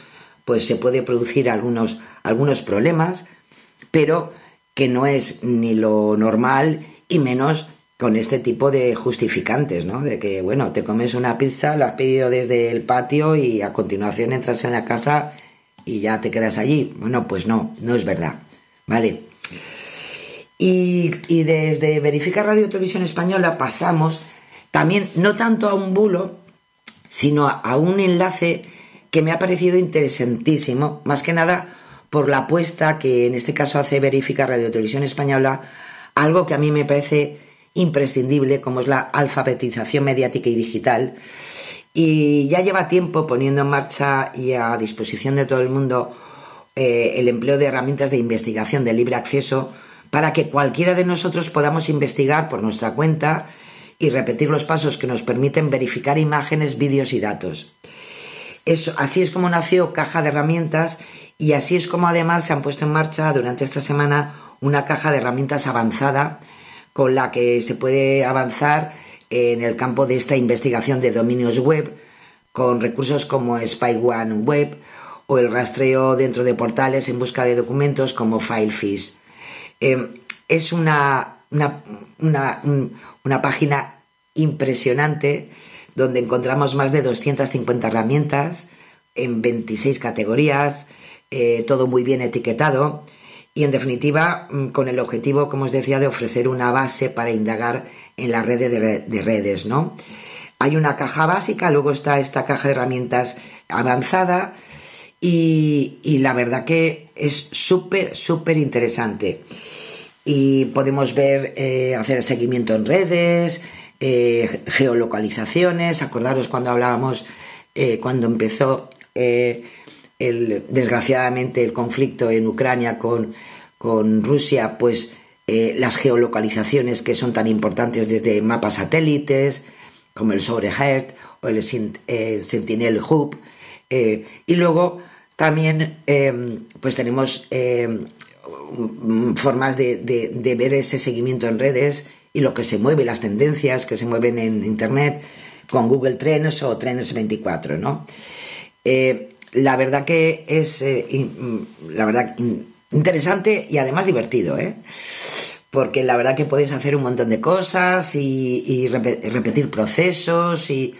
pues se puede producir algunos, algunos problemas, pero que no es ni lo normal y menos con este tipo de justificantes, ¿no? De que, bueno, te comes una pizza, la has pedido desde el patio y a continuación entras en la casa y ya te quedas allí. Bueno, pues no, no es verdad, ¿vale? Y, y desde Verifica Radio Televisión Española pasamos también, no tanto a un bulo, sino a un enlace que me ha parecido interesantísimo, más que nada por la apuesta que en este caso hace Verifica Radio Televisión Española, algo que a mí me parece imprescindible, como es la alfabetización mediática y digital. Y ya lleva tiempo poniendo en marcha y a disposición de todo el mundo eh, el empleo de herramientas de investigación de libre acceso para que cualquiera de nosotros podamos investigar por nuestra cuenta y repetir los pasos que nos permiten verificar imágenes, vídeos y datos. Eso, así es como nació Caja de Herramientas y así es como además se han puesto en marcha durante esta semana una caja de herramientas avanzada con la que se puede avanzar en el campo de esta investigación de dominios web con recursos como Spy One Web o el rastreo dentro de portales en busca de documentos como Filefish. Eh, es una, una, una, una página impresionante donde encontramos más de 250 herramientas en 26 categorías, eh, todo muy bien etiquetado y en definitiva mm, con el objetivo, como os decía, de ofrecer una base para indagar en la red de, redes, ¿no? Hay una caja básica, luego está esta caja de herramientas avanzada y, la verdad que es súper, súper interesante. Y podemos ver, eh, hacer seguimiento en redes, eh, geolocalizaciones, acordaros cuando hablábamos, cuando empezó desgraciadamente el conflicto en Ucrania con, con Rusia, pues eh, las geolocalizaciones que son tan importantes desde mapas satélites, como el Soreheart o el eh, Sentinel Hub. Eh, y luego también pues tenemos formas de, de, de, ver ese seguimiento en redes y lo que se mueve, las tendencias que se mueven en Internet con Google Trends o Trends 24, ¿no? La verdad que es eh, mm, la verdad interesante y además divertido, ¿eh? Porque la verdad que puedes hacer un montón de cosas y, repetir procesos y,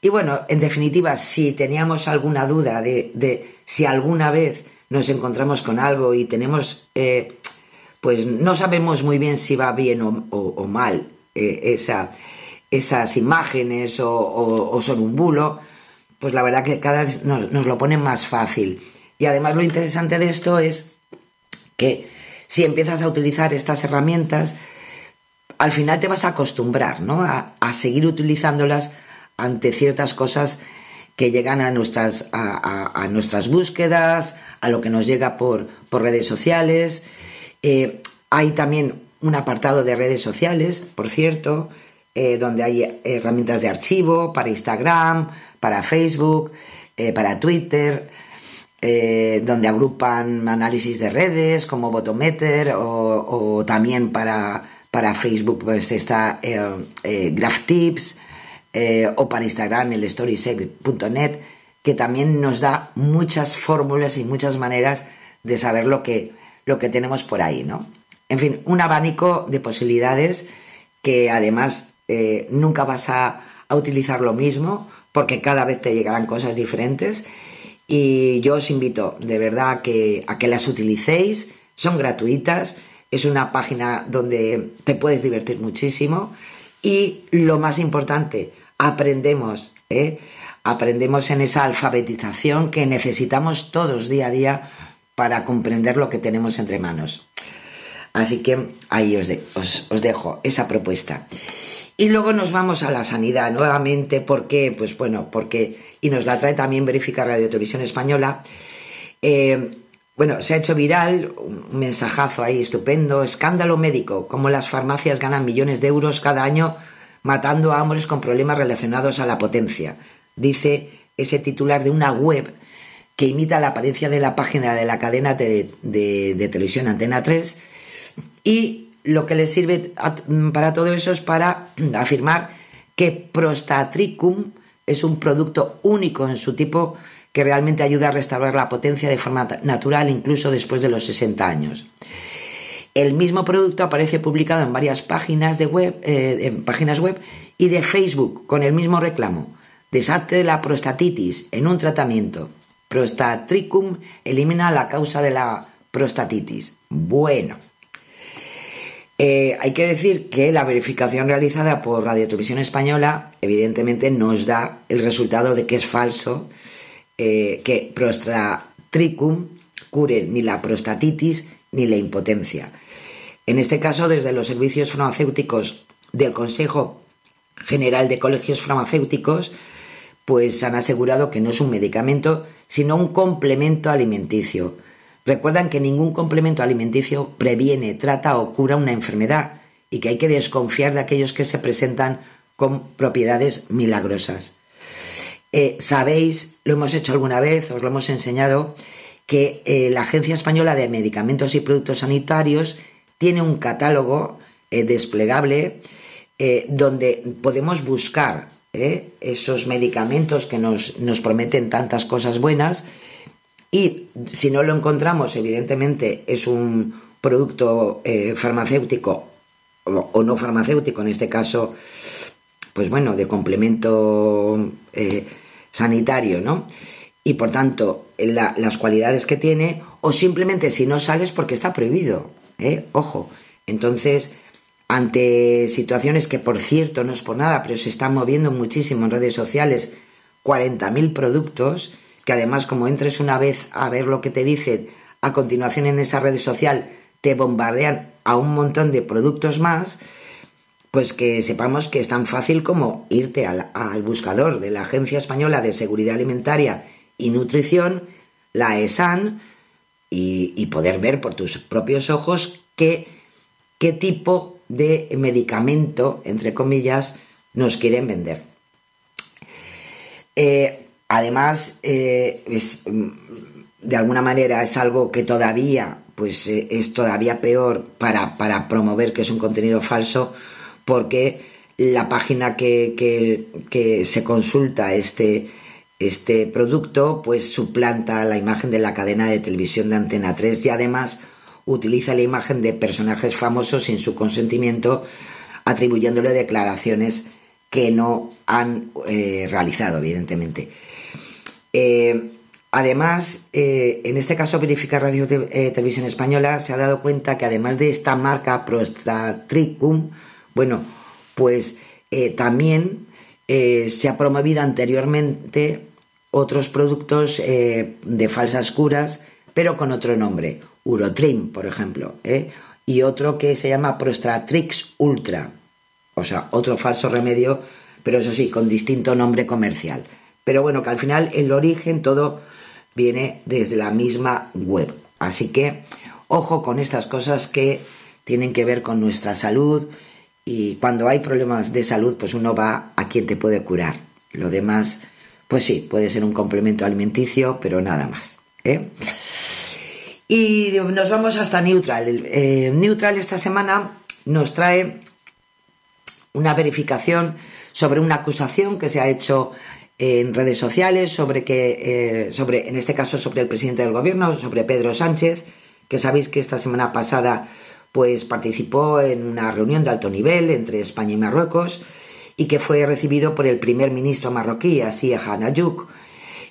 y, bueno, en definitiva, si teníamos alguna duda de, si alguna vez nos encontramos con algo y tenemos, eh, pues no sabemos muy bien si va bien o, mal eh, esa, esas imágenes o son un bulo, pues la verdad que cada vez nos, lo pone más fácil. Y además lo interesante de esto es que si empiezas a utilizar estas herramientas, al final te vas a acostumbrar, ¿no? A, seguir utilizándolas ante ciertas cosas que llegan a nuestras, a, a- a nuestras búsquedas, a lo que nos llega por, por redes sociales. Eh, hay también un apartado de redes sociales, por cierto, eh, donde hay herramientas de archivo para Instagram, para Facebook, eh, para Twitter, eh, donde agrupan análisis de redes como Botometer o, también para, para Facebook pues está eh, eh, o para Instagram el storysave.net que también nos da muchas fórmulas y muchas maneras de saber lo que, lo que tenemos por ahí, ¿no? En fin, un abanico de posibilidades que además nunca vas a, a utilizar lo mismo porque cada vez te llegarán cosas diferentes y yo os invito de verdad a que, a que las utilicéis, son gratuitas, es una página donde te puedes divertir muchísimo y lo más importante, aprendemos, ¿eh? aprendemos en esa alfabetización que necesitamos todos día a día para comprender lo que tenemos entre manos. Así que ahí os, de- os- os dejo esa propuesta. Y luego nos vamos a la sanidad nuevamente, ¿por qué? Pues bueno, porque, y nos la trae también Verifica Radio Televisión Española. Eh, bueno, se ha hecho viral un mensajazo ahí estupendo, escándalo médico, como las farmacias ganan millones de euros cada año matando a hombres con problemas relacionados a la potencia. Dice ese titular de una web que imita la apariencia de la página de la cadena de, de- de televisión Antena 3 y lo que le sirve a- para todo eso es para afirmar que Prostatricum es un producto único en su tipo que realmente ayuda a restaurar la potencia de forma natural incluso después de los 60 años. El mismo producto aparece publicado en varias páginas de web, eh, en páginas web y de Facebook con el mismo reclamo. Desastre de la prostatitis en un tratamiento. Prostatricum elimina la causa de la prostatitis. Bueno, eh, hay que decir que la verificación realizada por Radio Televisión Española evidentemente nos da el resultado de que es falso eh, que Prostatricum cure ni la prostatitis ni la impotencia. En este caso, desde los servicios farmacéuticos del Consejo General de Colegios Farmacéuticos, pues han asegurado que no es un medicamento, sino un complemento alimenticio. Recuerdan que ningún complemento alimenticio previene, trata o cura una enfermedad y que hay que desconfiar de aquellos que se presentan con propiedades milagrosas. Eh, Sabéis, lo hemos hecho alguna vez, os lo hemos enseñado, que eh, la Agencia Española de Medicamentos y Productos Sanitarios tiene un catálogo eh, desplegable donde podemos buscar esos medicamentos que nos prometen tantas cosas buenas y si no lo encontramos, evidentemente es un producto eh, farmacéutico o, o no farmacéutico, en este caso, pues bueno, de complemento eh, sanitario, ¿no? Y por tanto, la- las cualidades que tiene, o simplemente si no sales porque está prohibido, ¿eh? Ojo. Entonces, ante situaciones que, por cierto, no es por nada, pero se están moviendo muchísimo en redes sociales, 40.000 productos, que además como entres una vez a ver lo que te dicen, a continuación en esa red social te bombardean a un montón de productos más, pues que sepamos que es tan fácil como irte al, buscador de la Agencia Española de Seguridad Alimentaria y Nutrición, la ESAN, y, y poder ver por tus propios ojos qué, qué tipo de medicamento, entre comillas, nos quieren vender. Eh, además, eh, mm, de alguna manera es algo que todavía pues eh, es todavía peor para, para promover que es un contenido falso porque la página que, que- que se consulta este, este producto pues suplanta la imagen de la cadena de televisión de Antena 3 y además utiliza la imagen de personajes famosos sin su consentimiento atribuyéndole declaraciones que no han eh, realizado evidentemente. Eh, además, eh, en este caso, Verifica Radio eh, Televisión Española se ha dado cuenta que además de esta marca Prostatricum, bueno, pues también se ha promovido anteriormente otros productos de falsas curas, pero con otro nombre, Urotrim, por ejemplo, y otro que se llama Prostatrix Ultra, o sea, otro falso remedio, pero eso sí, con distinto nombre comercial. Pero bueno, que al final el origen todo viene desde la misma web. Así que ojo con estas cosas que tienen que ver con nuestra salud y cuando hay problemas de salud pues uno va a quien te puede curar. Lo demás pues sí, puede ser un complemento alimenticio, pero nada más. ¿eh? Y nos vamos hasta Neutral. Eh, Neutral esta semana nos trae una verificación sobre una acusación que se ha hecho en redes sociales sobre que, eh, sobre, en este caso, sobre el presidente del gobierno, sobre Pedro Sánchez, que sabéis que esta semana pasada pues participó en una reunión de alto nivel entre España y Marruecos y que fue recibido por el primer ministro marroquí, Asia Hanayuk,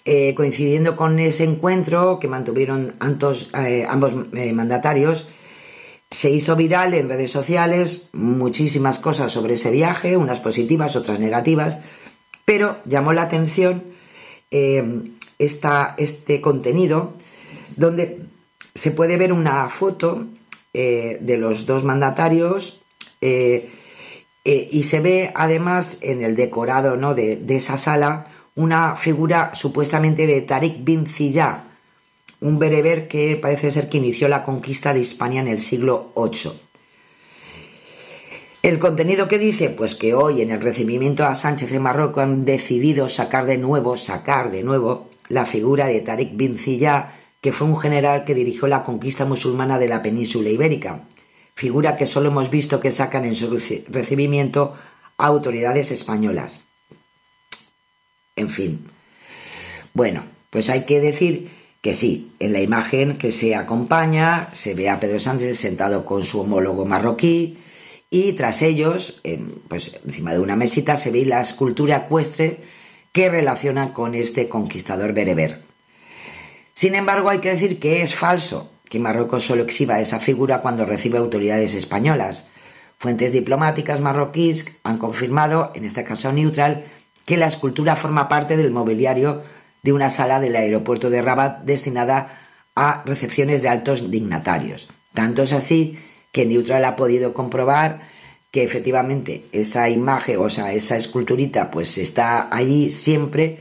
eh, coincidiendo con ese encuentro que mantuvieron eh, ambos eh, mandatarios, se hizo viral en redes sociales muchísimas cosas sobre ese viaje, unas positivas, otras negativas, pero llamó la atención este contenido donde se puede ver una foto de los dos mandatarios y se ve además en el decorado ¿no? de, de esa sala una figura supuestamente de Tariq bin Ziyad, un bereber que parece ser que inició la conquista de Hispania en el siglo VIII. El contenido que dice, pues que hoy en el recibimiento a Sánchez de Marruecos han decidido sacar de nuevo, sacar de nuevo la figura de Tariq bin Ziyad, que fue un general que dirigió la conquista musulmana de la península ibérica, figura que solo hemos visto que sacan en su recibimiento a autoridades españolas. En fin. Bueno, pues hay que decir que sí, en la imagen que se acompaña se ve a Pedro Sánchez sentado con su homólogo marroquí y tras ellos, pues encima de una mesita, se ve la escultura ecuestre que relaciona con este conquistador bereber. Sin embargo, hay que decir que es falso que Marruecos solo exhiba esa figura cuando recibe autoridades españolas. Fuentes diplomáticas marroquíes han confirmado, en este caso neutral, que la escultura forma parte del mobiliario de una sala del aeropuerto de Rabat destinada a recepciones de altos dignatarios. Tanto es así que Neutral ha podido comprobar que efectivamente esa imagen, o sea, esa esculturita, pues está allí siempre,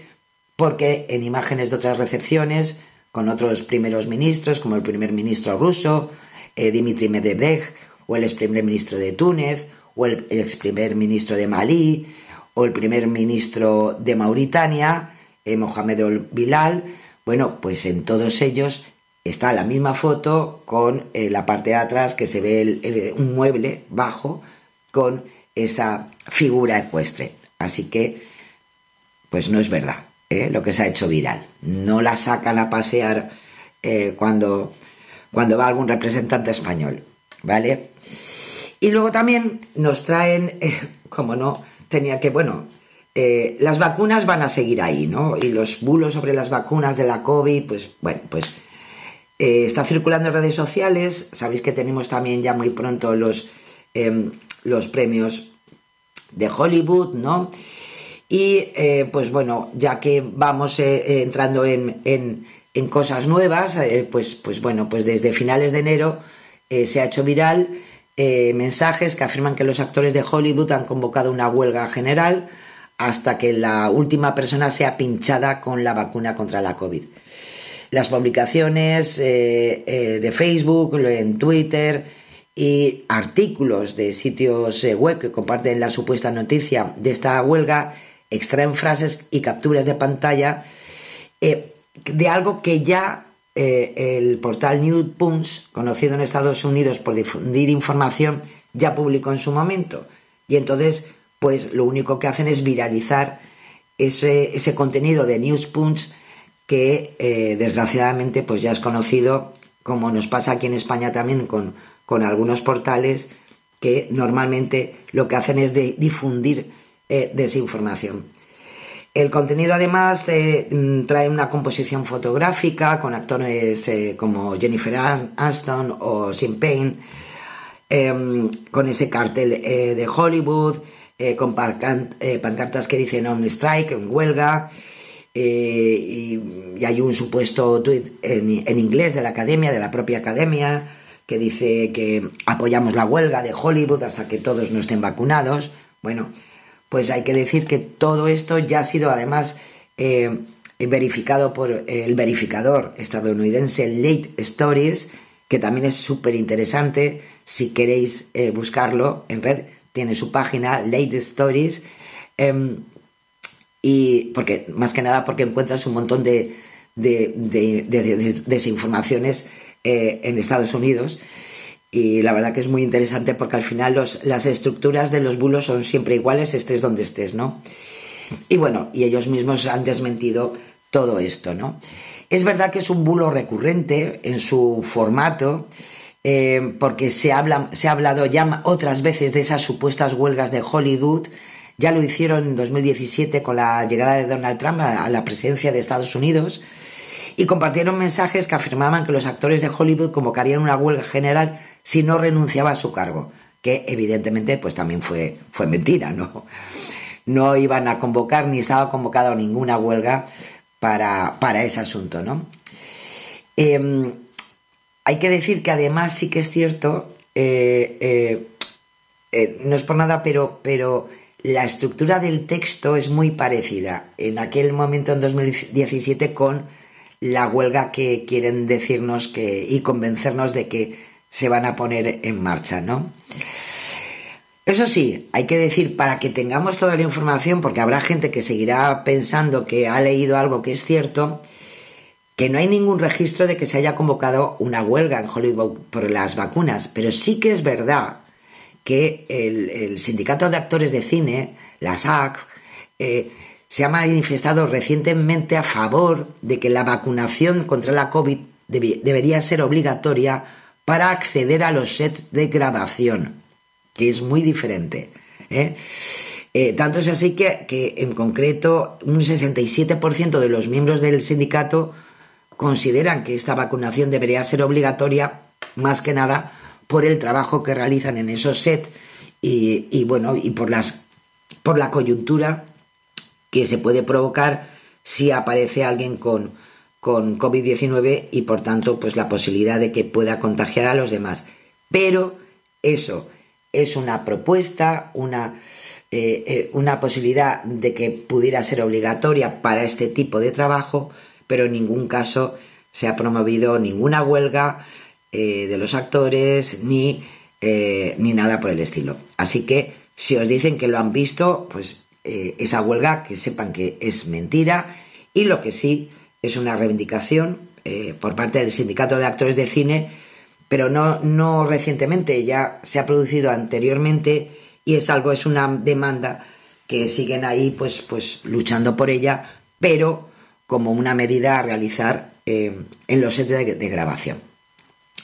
porque en imágenes de otras recepciones, con otros primeros ministros, como el primer ministro ruso, eh, Dimitri Medvedev, o el ex primer ministro de Túnez, o el ex primer ministro de Malí, o el primer ministro de Mauritania, eh, Mohamed Bilal, bueno, pues en todos ellos está la misma foto con eh, la parte de atrás que se ve un mueble bajo con esa figura ecuestre. Así que, pues no es verdad ¿eh? lo que se ha hecho viral. No la sacan a pasear cuando, cuando va algún representante español, ¿vale? Y luego también nos traen, como no, tenía que, bueno, eh, las vacunas van a seguir ahí, ¿no? Y los bulos sobre las vacunas de la COVID, pues bueno, pues eh, está circulando en redes sociales. Sabéis que tenemos también ya muy pronto los, em, los premios de Hollywood, ¿no? Y eh, pues bueno, ya que vamos entrando en, en, en, cosas nuevas, pues, pues bueno, pues desde finales de enero se ha hecho viral eh, mensajes que afirman que los actores de Hollywood han convocado una huelga general hasta que la última persona sea pinchada con la vacuna contra la COVID. Las publicaciones eh, eh, de Facebook, en Twitter y artículos de sitios web que comparten la supuesta noticia de esta huelga extraen frases y capturas de pantalla de algo que ya eh, el portal New conocido en Estados Unidos por difundir información, ya publicó en su momento. Y entonces, pues lo único que hacen es viralizar ese, ese contenido de News que eh, desgraciadamente pues ya es conocido, como nos pasa aquí en España también con, con algunos portales que normalmente lo que hacen es de difundir eh, desinformación. El contenido además eh, mm, trae una composición fotográfica con actores como Jennifer Aniston o Sean Payne, em, con ese cartel de Hollywood, con pancartas que dicen on strike, en huelga, y, hay un supuesto tuit en, inglés de la academia, de la propia academia, que dice que apoyamos la huelga de Hollywood hasta que todos no estén vacunados. Bueno, pues hay que decir que todo esto ya ha sido además eh, verificado por el verificador estadounidense Late Stories, que también es súper interesante. Si queréis eh, buscarlo en red, tiene su página Late Stories. Y porque, más que nada, porque encuentras un montón de, desinformaciones eh, en Estados Unidos. Y la verdad que es muy interesante porque al final las estructuras de los bulos son siempre iguales, estés donde estés, ¿no? Y bueno, y ellos mismos han desmentido todo esto, ¿no? Es verdad que es un bulo recurrente en su formato, eh, porque se, habla, se ha hablado ya otras veces de esas supuestas huelgas de Hollywood. Ya lo hicieron en 2017 con la llegada de Donald Trump a la presidencia de Estados Unidos y compartieron mensajes que afirmaban que los actores de Hollywood convocarían una huelga general si no renunciaba a su cargo, que evidentemente pues también fue, fue mentira, ¿no? No iban a convocar ni estaba convocada ninguna huelga para, para ese asunto, ¿no? Em, hay que decir que además sí que es cierto, eh, eh, eh, no es por nada, pero, pero la estructura del texto es muy parecida en aquel momento en 2017 con la huelga que quieren decirnos que y convencernos de que se van a poner en marcha, ¿no? Eso sí, hay que decir, para que tengamos toda la información, porque habrá gente que seguirá pensando que ha leído algo que es cierto, que no hay ningún registro de que se haya convocado una huelga en Hollywood por las vacunas, pero sí que es verdad que el, sindicato de actores de cine, la SAC, eh, se ha manifestado recientemente a favor de que la vacunación contra la COVID debería ser obligatoria para acceder a los sets de grabación, que es muy diferente. ¿eh? Eh, tanto es así que, que, en concreto un 67% de los miembros del sindicato consideran que esta vacunación debería ser obligatoria más que nada por el trabajo que realizan en esos sets y, bueno y por las por la coyuntura que se puede provocar si aparece alguien con, con COVID-19 y por tanto pues la posibilidad de que pueda contagiar a los demás. Pero eso es una propuesta, una, eh, eh, una posibilidad de que pudiera ser obligatoria para este tipo de trabajo, pero en ningún caso se ha promovido ninguna huelga eh, de los actores ni, ni nada por el estilo. Así que si os dicen que lo han visto, pues eh, esa huelga, que sepan que es mentira y lo que sí es una reivindicación eh, por parte del Sindicato de Actores de Cine, pero no, no recientemente, ya se ha producido anteriormente y es algo, es una demanda que siguen ahí pues, pues luchando por ella, pero como una medida a realizar eh, en los sets de grabación.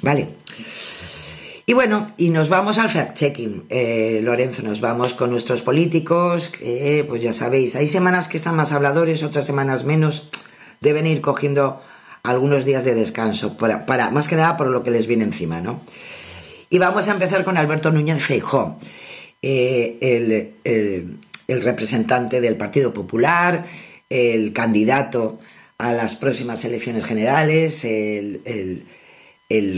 ¿Vale? Y bueno, y nos vamos al fact-checking, eh, Lorenzo, nos vamos con nuestros políticos, pues ya sabéis, hay semanas que están más habladores, otras semanas menos, deben ir cogiendo algunos días de descanso, para, para más que nada por lo que les viene encima, ¿no? Y vamos a empezar con Alberto Núñez Feijó, eh, el, el, representante del Partido Popular, el candidato a las próximas elecciones generales, el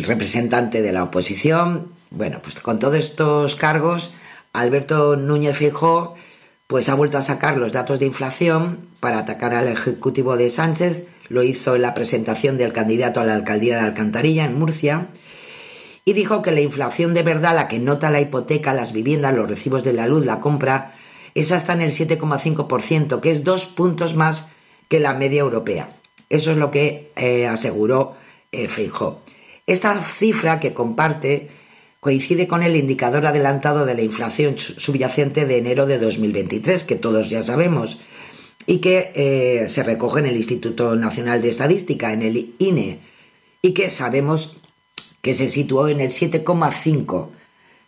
representante de la oposición. Bueno, pues con todos estos cargos, Alberto Núñez Fijó pues ha vuelto a sacar los datos de inflación para atacar al ejecutivo de Sánchez. Lo hizo en la presentación del candidato a la alcaldía de Alcantarilla en Murcia y dijo que la inflación de verdad, la que nota la hipoteca, las viviendas, los recibos de la luz, la compra, es hasta en el 7,5%, que es dos puntos más que la media europea. Eso es lo que eh, aseguró eh, esta cifra que comparte coincide con el indicador adelantado de la inflación subyacente de enero de 2023, que todos ya sabemos, y que eh, se recoge en el Instituto Nacional de Estadística, en el INE, y que sabemos que se situó en el 7,5.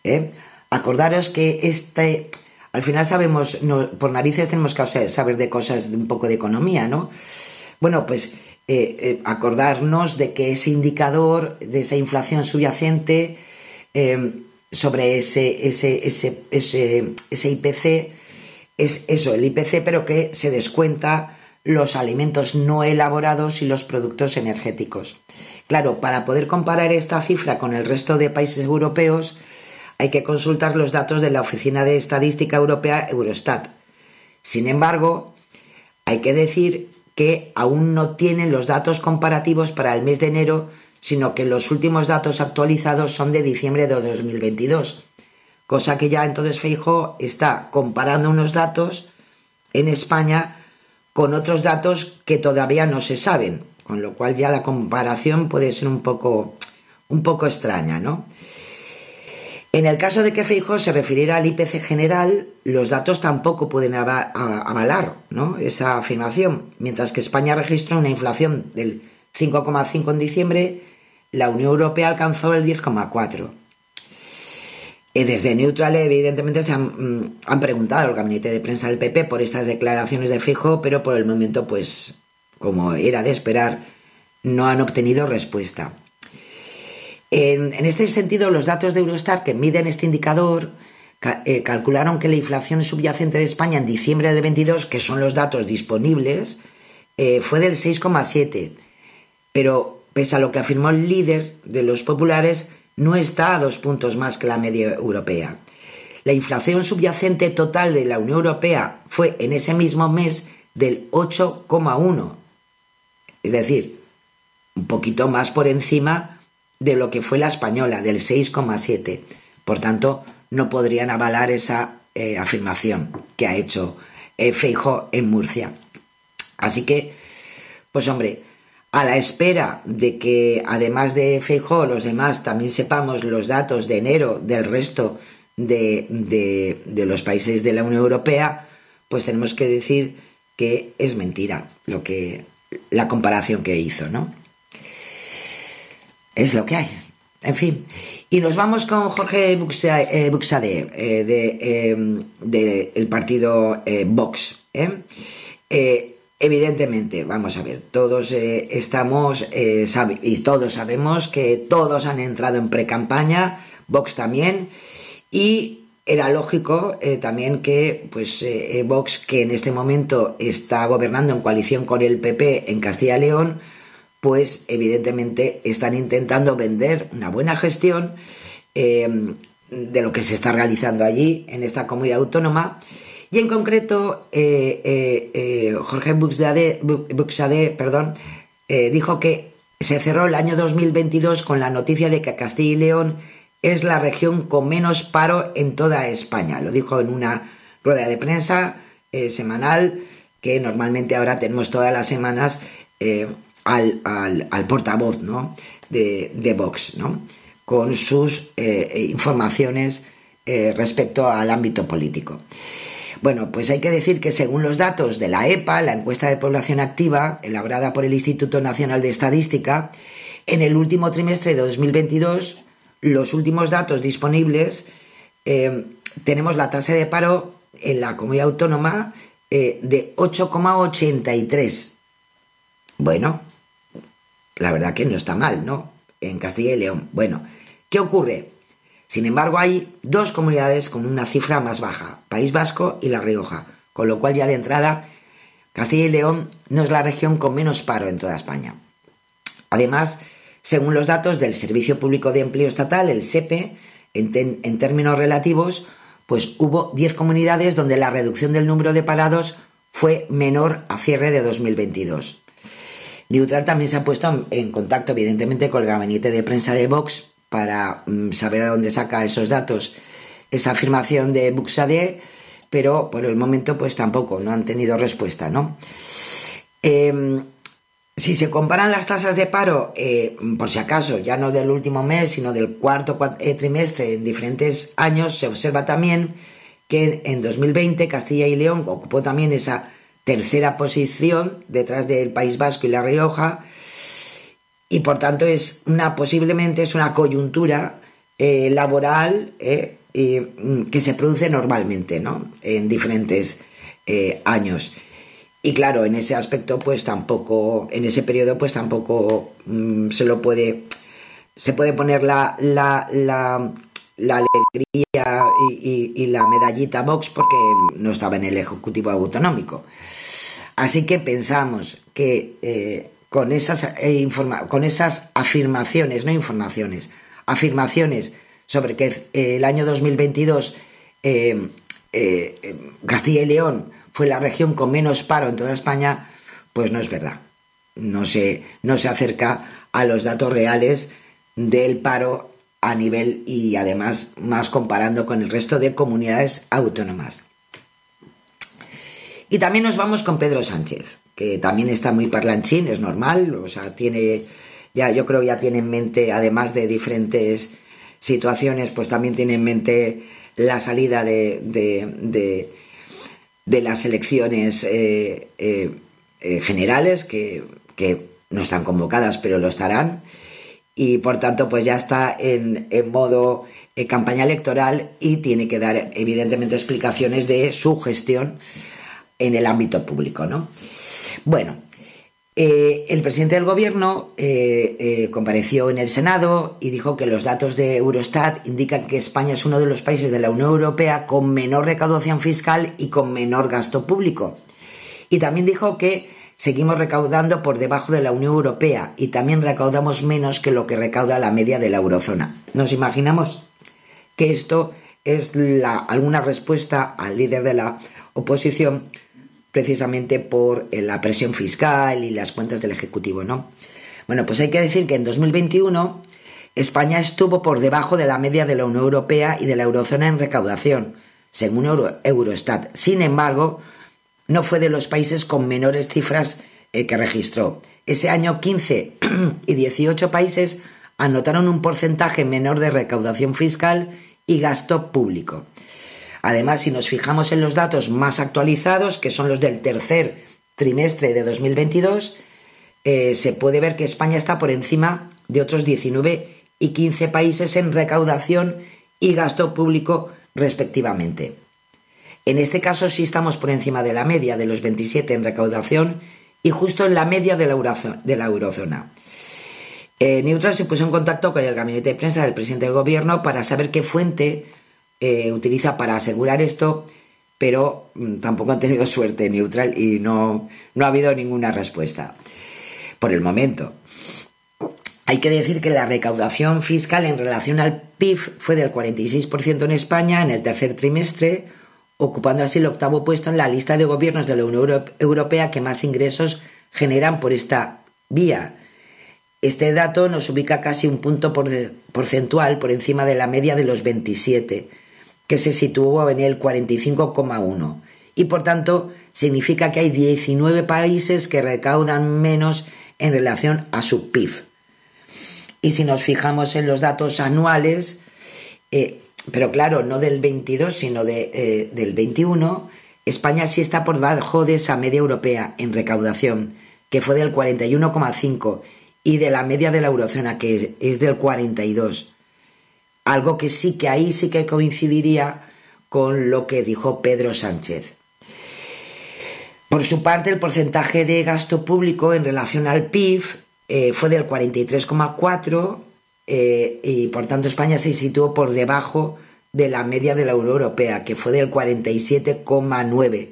¿eh? Acordaros que este, al final sabemos, por narices tenemos que saber de cosas de un poco de economía, ¿no? Bueno, pues eh, eh, acordarnos de que ese indicador de esa inflación subyacente em, sobre ese, ese, ese, ese, IPC es eso, el IPC, pero que se descuenta los alimentos no elaborados y los productos energéticos. Claro, para poder comparar esta cifra con el resto de países europeos, hay que consultar los datos de la Oficina de Estadística Europea Eurostat, Sin embargo, hay que decir que aún no tienen los datos comparativos para el mes de enero, sino que los últimos datos actualizados son de diciembre de 2022. Cosa que ya entonces Feijo está comparando unos datos en España con otros datos que todavía no se saben, con lo cual ya la comparación puede ser un poco, un poco extraña, ¿no? En el caso de que Feijóo se refiriera al IPC general, los datos tampoco pueden avalar esa afirmación. Mientras que España registró una inflación del 5,5 en diciembre, la Unión Europea alcanzó el 10,4. Eh, desde Neutral, evidentemente, se han, mm, han, preguntado al gabinete de prensa del PP por estas declaraciones de Fijo, pero por el momento, pues, como era de esperar, no han obtenido respuesta. En, este sentido, los datos de Eurostat que miden este indicador eh, calcularon que la inflación subyacente de España en diciembre del 22, que son los datos disponibles, eh, fue del 6,7. Pero pese a lo que afirmó el líder de los populares, no está a dos puntos más que la media europea. La inflación subyacente total de la Unión Europea fue en ese mismo mes del 8,1. Es decir, un poquito más por encima de lo que fue la española, del 6,7. Por tanto, no podrían avalar esa eh, afirmación que ha hecho eh, Feijo en Murcia. Así que, pues hombre, a la espera de que además de Feijo los demás también sepamos los datos de enero del resto de, de, de los países de la Unión Europea, pues tenemos que decir que es mentira lo que la comparación que hizo, ¿no? Es lo que hay. En fin, y nos vamos con Jorge Buxade, eh, eh, de, em, del partido eh, Vox. evidentemente, vamos a ver, todos estamos y todos sabemos que todos han entrado en pre-campaña, Vox también, y era lógico también que pues Vox, que en este momento está gobernando en coalición con el PP en Castilla y León, pues evidentemente están intentando vender una buena gestión eh, de lo que se está realizando allí en esta comunidad autónoma. Y en concreto, eh, eh, Jorge Buxade, perdón, dijo que se cerró el año 2022 con la noticia de que Castilla y León es la región con menos paro en toda España. Lo dijo en una rueda de prensa semanal que normalmente ahora tenemos todas las semanas al, portavoz ¿no? de, de, Vox, ¿no? con sus eh, informaciones eh, respecto al ámbito político. Bueno, pues hay que decir que según los datos de la EPA, la encuesta de población activa, elaborada por el Instituto Nacional de Estadística, en el último trimestre de 2022, los últimos datos disponibles, eh, tenemos la tasa de paro en la comunidad autónoma de 8,83. Bueno, la verdad que no está mal, ¿no? En Castilla y León. Bueno, ¿qué ocurre? Sin embargo, hay dos comunidades con una cifra más baja, País Vasco y La Rioja, con lo cual ya de entrada Castilla y León no es la región con menos paro en toda España. Además, según los datos del Servicio Público de Empleo Estatal, el SEPE, en, en términos relativos, pues hubo 10 comunidades donde la reducción del número de parados fue menor a cierre de 2022. Neutral también se ha puesto en contacto, evidentemente, con el gabinete de prensa de Vox para mm, saber a dónde saca esos datos esa afirmación de Buxade, pero por el momento, pues tampoco, no han tenido respuesta, ¿no? Em, si se comparan las tasas de paro, eh, por si acaso, ya no del último mes, sino del cuarto eh, trimestre en diferentes años, se observa también que en 2020 Castilla y León ocupó también esa tercera posición detrás del País Vasco y La Rioja y por tanto es una posiblemente es una coyuntura eh, laboral eh, mm, que se produce normalmente ¿no? en diferentes eh, años y claro en ese aspecto pues tampoco en ese periodo pues tampoco mm, se lo puede se puede poner la, la, la, alegría y, y, la medallita Vox porque no estaba en el Ejecutivo Autonómico. Así que pensamos que eh, con, esas, eh, con esas afirmaciones, no informaciones, afirmaciones sobre que eh, el año 2022 Castilla y León fue la región con menos paro en toda España, pues no es verdad. No se, no se acerca a los datos reales del paro a nivel y además más comparando con el resto de comunidades autónomas. Y también nos vamos con Pedro Sánchez, que también está muy parlanchín, es normal, o sea, tiene, ya yo creo ya tiene en mente, además de diferentes situaciones, pues también tiene en mente la salida de, de, de, las elecciones eh, eh, eh, generales, que, que, no están convocadas, pero lo estarán, y por tanto, pues ya está en, en modo campaña electoral y tiene que dar, evidentemente, explicaciones de su gestión en el ámbito público, ¿no? Bueno, eh, el presidente del gobierno eh, eh, compareció en el Senado y dijo que los datos de Eurostat indican que España es uno de los países de la Unión Europea con menor recaudación fiscal y con menor gasto público. Y también dijo que seguimos recaudando por debajo de la Unión Europea y también recaudamos menos que lo que recauda la media de la eurozona. Nos imaginamos que esto es alguna respuesta al líder de la oposición precisamente por eh, la presión fiscal y las cuentas del Ejecutivo, ¿no? Bueno, pues hay que decir que en 2021 España estuvo por debajo de la media de la Unión Europea y de la eurozona en recaudación, según Eurostat. Sin embargo, no fue de los países con menores cifras eh, que registró. Ese año 15 y 18 países anotaron un porcentaje menor de recaudación fiscal y gasto público. Además, si nos fijamos en los datos más actualizados, que son los del tercer trimestre de 2022, eh, se puede ver que España está por encima de otros 19 y 15 países en recaudación y gasto público respectivamente. En este caso sí estamos por encima de la media de los 27 en recaudación y justo en la media de la, eurozona. Eh, Neutral se puso en contacto con el gabinete de prensa del presidente del gobierno para saber qué fuente eh, utiliza para asegurar esto, pero mm, tampoco han tenido suerte neutral y no, no ha habido ninguna respuesta por el momento. Hay que decir que la recaudación fiscal en relación al PIB fue del 46% en España en el tercer trimestre, ocupando así el octavo puesto en la lista de gobiernos de la Unión Europea que más ingresos generan por esta vía. Este dato nos ubica casi un punto porcentual por encima de la media de los 27 que se situó en el 45,1 y por tanto significa que hay 19 países que recaudan menos en relación a su PIB. Y si nos fijamos en los datos anuales, eh, pero claro, no del 22, sino eh, del 21, España sí está por debajo de esa media europea en recaudación, que fue del 41,5, y de la media de la eurozona, que es del 42. Algo que sí que ahí sí que coincidiría con lo que dijo Pedro Sánchez. Por su parte, el porcentaje de gasto público en relación al PIB eh, fue del 43,4 eh, y por tanto España se situó por debajo de la media de la Unión Europea, que fue del 47,9,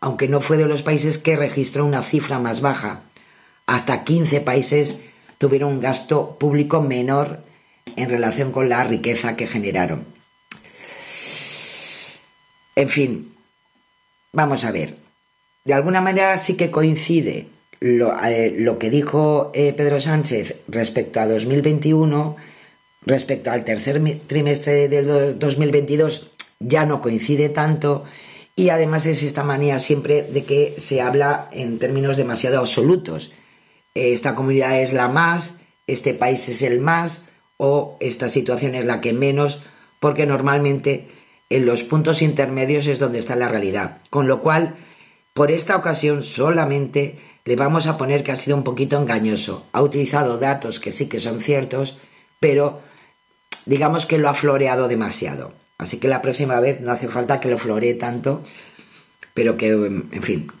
aunque no fue de los países que registró una cifra más baja. Hasta 15 países tuvieron un gasto público menor en relación con la riqueza que generaron. En fin, vamos a ver. De alguna manera sí que coincide lo, eh, que dijo eh, Pedro Sánchez respecto a 2021, respecto al tercer trimestre del 2022, ya no coincide tanto y además es esta manía siempre de que se habla en términos demasiado absolutos. Esta comunidad es la más, este país es el más, o esta situación es la que menos, porque normalmente en los puntos intermedios es donde está la realidad. Con lo cual, por esta ocasión solamente le vamos a poner que ha sido un poquito engañoso. Ha utilizado datos que sí que son ciertos, pero digamos que lo ha floreado demasiado. Así que la próxima vez no hace falta que lo floree tanto, pero que, en fin,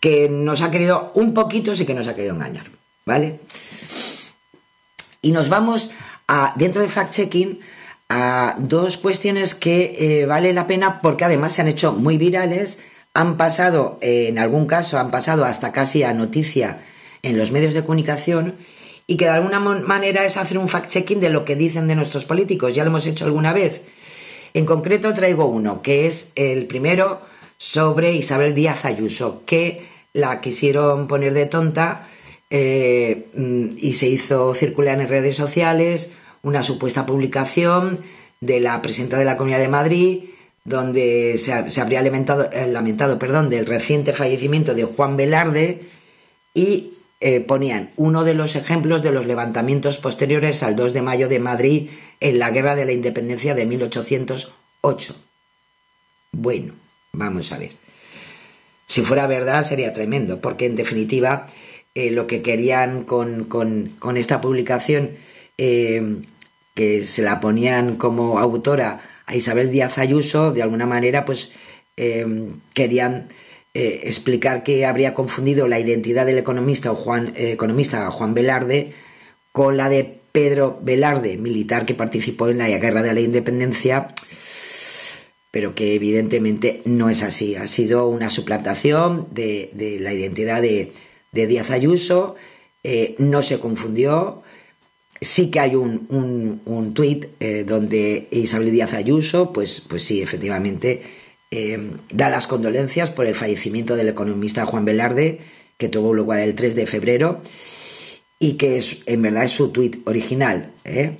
que nos ha querido un poquito, sí que nos ha querido engañar, ¿vale? Y nos vamos dentro de fact-checking a dos cuestiones que eh, vale la pena porque además se han hecho muy virales, han pasado, eh, en algún caso, han pasado hasta casi a noticia en los medios de comunicación y que de alguna manera es hacer un fact-checking de lo que dicen de nuestros políticos. Ya lo hemos hecho alguna vez. En concreto traigo uno, que es el primero sobre Isabel Díaz Ayuso, que la quisieron poner de tonta eh, mm, y se hizo circular en redes sociales una supuesta publicación de la presidenta de la Comunidad de Madrid donde se, se habría lamentado, eh, lamentado perdón, del reciente fallecimiento de Juan Velarde y eh, ponían uno de los ejemplos de los levantamientos posteriores al 2 de mayo de Madrid en la Guerra de la Independencia de 1808. Bueno, vamos a ver. Si fuera verdad sería tremendo, porque en definitiva eh, lo que querían con, con, con esta publicación, eh, que se la ponían como autora a Isabel Díaz Ayuso, de alguna manera, pues eh, querían eh, explicar que habría confundido la identidad del economista, o Juan, economista Juan Velarde con la de Pedro Velarde, militar que participó en la guerra de la independencia, pero que evidentemente no es así. Ha sido una suplantación de, la identidad de, Díaz Ayuso, no se confundió. Sí que hay un, un, un tuit eh, donde Isabel Díaz Ayuso, pues, pues sí, efectivamente, eh, da las condolencias por el fallecimiento del economista Juan Velarde, que tuvo lugar el 3 de febrero, y que es, en verdad es su tuit original. ¿eh?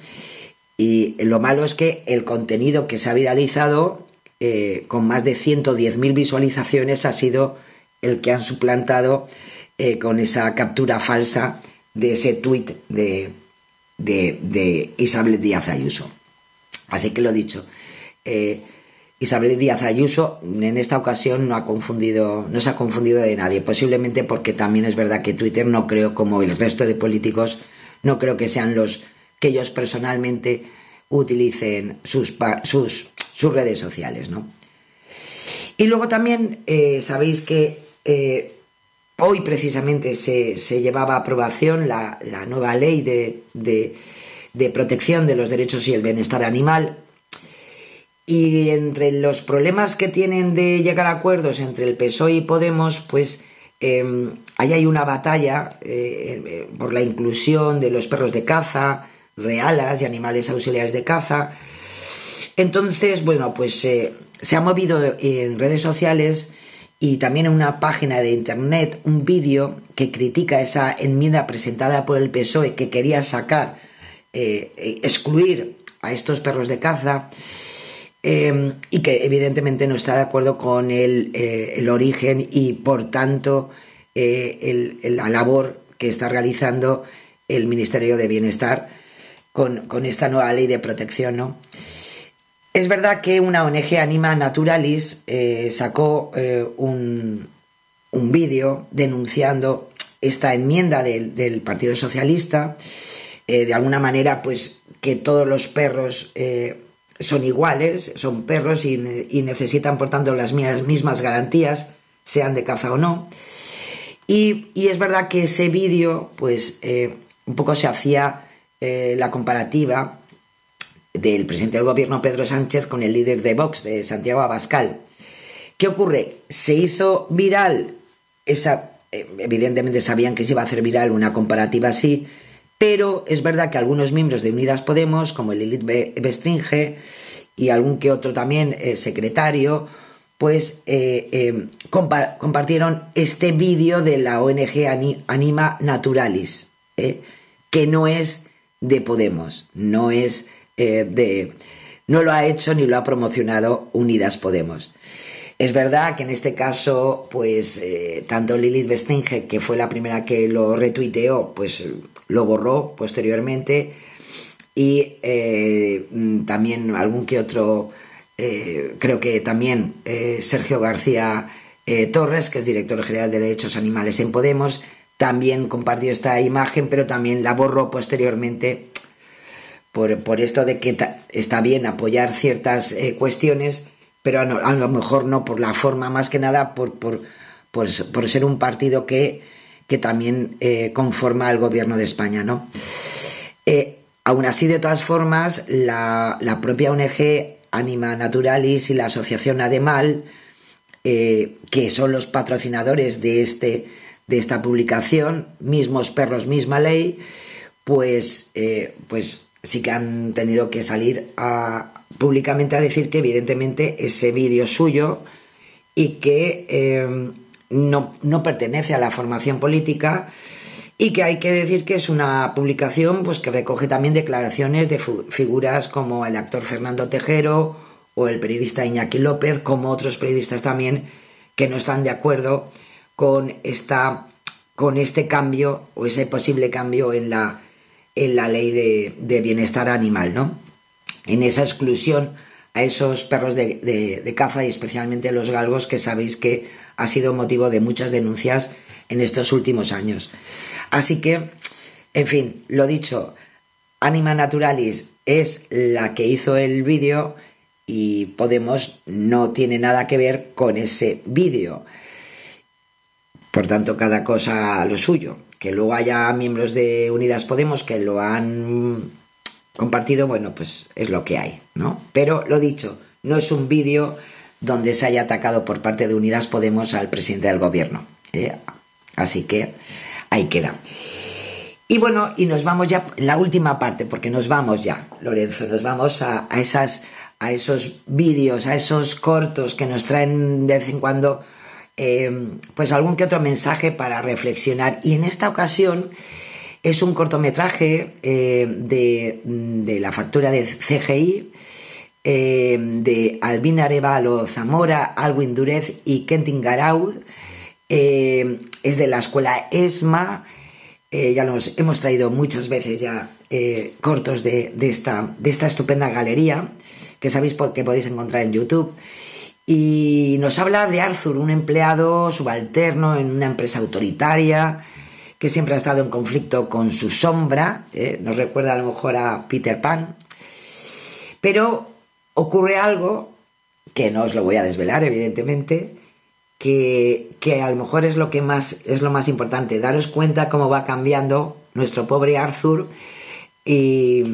Y lo malo es que el contenido que se ha viralizado, con más de 110.000 visualizaciones, ha sido el que han suplantado con esa captura falsa de ese tuit de, de, Isabel Díaz Ayuso. Así que lo dicho. Eh, Isabel Díaz Ayuso en esta ocasión no ha confundido, no se ha confundido de nadie, posiblemente porque también es verdad que Twitter no creo, como el resto de políticos, no creo que sean los que ellos personalmente utilicen sus, sus, sus redes sociales, ¿no? Y luego también eh, sabéis que eh, hoy precisamente se, se, llevaba a aprobación la, la nueva ley de, de, protección de los derechos y el bienestar animal, y entre los problemas que tienen de llegar a acuerdos entre el PSOE y Podemos, pues eh, ahí hay una batalla eh, por la inclusión de los perros de caza, realas y animales auxiliares de caza. Entonces, bueno, pues eh, se ha movido en redes sociales y también en una página de internet un vídeo que critica esa enmienda presentada por el PSOE que quería sacar, eh, excluir a estos perros de caza eh, y que evidentemente no está de acuerdo con el, eh, origen y por tanto eh, la labor que está realizando el Ministerio de Bienestar con, con esta nueva ley de protección. ¿no? Es verdad que una ONG Anima Naturalis eh, sacó eh, un, un vídeo denunciando esta enmienda del, del Partido Socialista, eh, de alguna manera, pues que todos los perros son iguales, son perros y, necesitan, por tanto, las mismas garantías, sean de caza o no. Y, y es verdad que ese vídeo, pues, un poco se hacía la comparativa del presidente del gobierno Pedro Sánchez con el líder de Vox, de Santiago Abascal. ¿Qué ocurre? Se hizo viral esa. Eh, evidentemente sabían que se iba a hacer viral una comparativa así, pero es verdad que algunos miembros de Unidas Podemos, como el Lilith Bestringe y algún que otro también eh, secretario, pues eh, compa compartieron este vídeo de la ONG Anima Naturalis, que no es de Podemos, no es de... no lo ha hecho ni lo ha promocionado Unidas Podemos. Es verdad que en este caso, pues eh, tanto Lilith Bestinge, que fue la primera que lo retuiteó, pues lo borró posteriormente, y eh, también algún que otro, eh, creo que también eh, Sergio García eh, Torres, que es director general de Derechos Animales en Podemos, también compartió esta imagen, pero también la borró posteriormente por, por esto de que está bien apoyar ciertas eh, cuestiones, pero a, lo mejor no por la forma, más que nada por, por, por, ser un partido que, que también eh, conforma al gobierno de España, ¿no? Eh, aún así, de todas formas, la, la, propia ONG Anima Naturalis y la Asociación Ademal, que son los patrocinadores de, este, de esta publicación, mismos perros, misma ley, pues, pues sí que han tenido que salir públicamente a decir que evidentemente ese vídeo suyo y que eh, no, no pertenece a la formación política y que hay que decir que es una publicación pues que recoge también declaraciones de figuras como el actor Fernando Tejero o el periodista Iñaki López, como otros periodistas también que no están de acuerdo con esta con este cambio o ese posible cambio en la en la ley de, bienestar animal, ¿no? En esa exclusión a esos perros de, caza y especialmente los galgos que sabéis que ha sido motivo de muchas denuncias en estos últimos años. Así que, en fin, lo dicho, Anima Naturalis es la que hizo el vídeo y Podemos no tiene nada que ver con ese vídeo. Por tanto, cada cosa lo suyo. Que luego haya miembros de Unidas Podemos que lo han compartido, bueno, pues es lo que hay, ¿no? Pero lo dicho, no es un vídeo donde se haya atacado por parte de Unidas Podemos al presidente del gobierno. ¿eh? Así que ahí queda. Y bueno, y nos vamos ya, la última parte, porque nos vamos ya, Lorenzo, nos vamos a, esas, a esos vídeos, a esos cortos que nos traen de vez en cuando, eh, pues algún que otro mensaje para reflexionar. Y en esta ocasión es un cortometraje eh, de, de, la factura de CGI, eh, de Albina Arevalo Zamora, Alwin Durez y Kentin Garaud, eh, es de la escuela ESMA. Eh, ya los hemos traído muchas veces ya eh, cortos de, esta, de esta estupenda galería que sabéis que podéis encontrar en YouTube. Y nos habla de Arthur, un empleado subalterno en una empresa autoritaria que siempre ha estado en conflicto con su sombra. nos recuerda a lo mejor a Peter Pan. Pero ocurre algo que no os lo voy a desvelar, evidentemente, que, a lo mejor es lo que más es lo más importante, daros cuenta cómo va cambiando nuestro pobre Arthur y,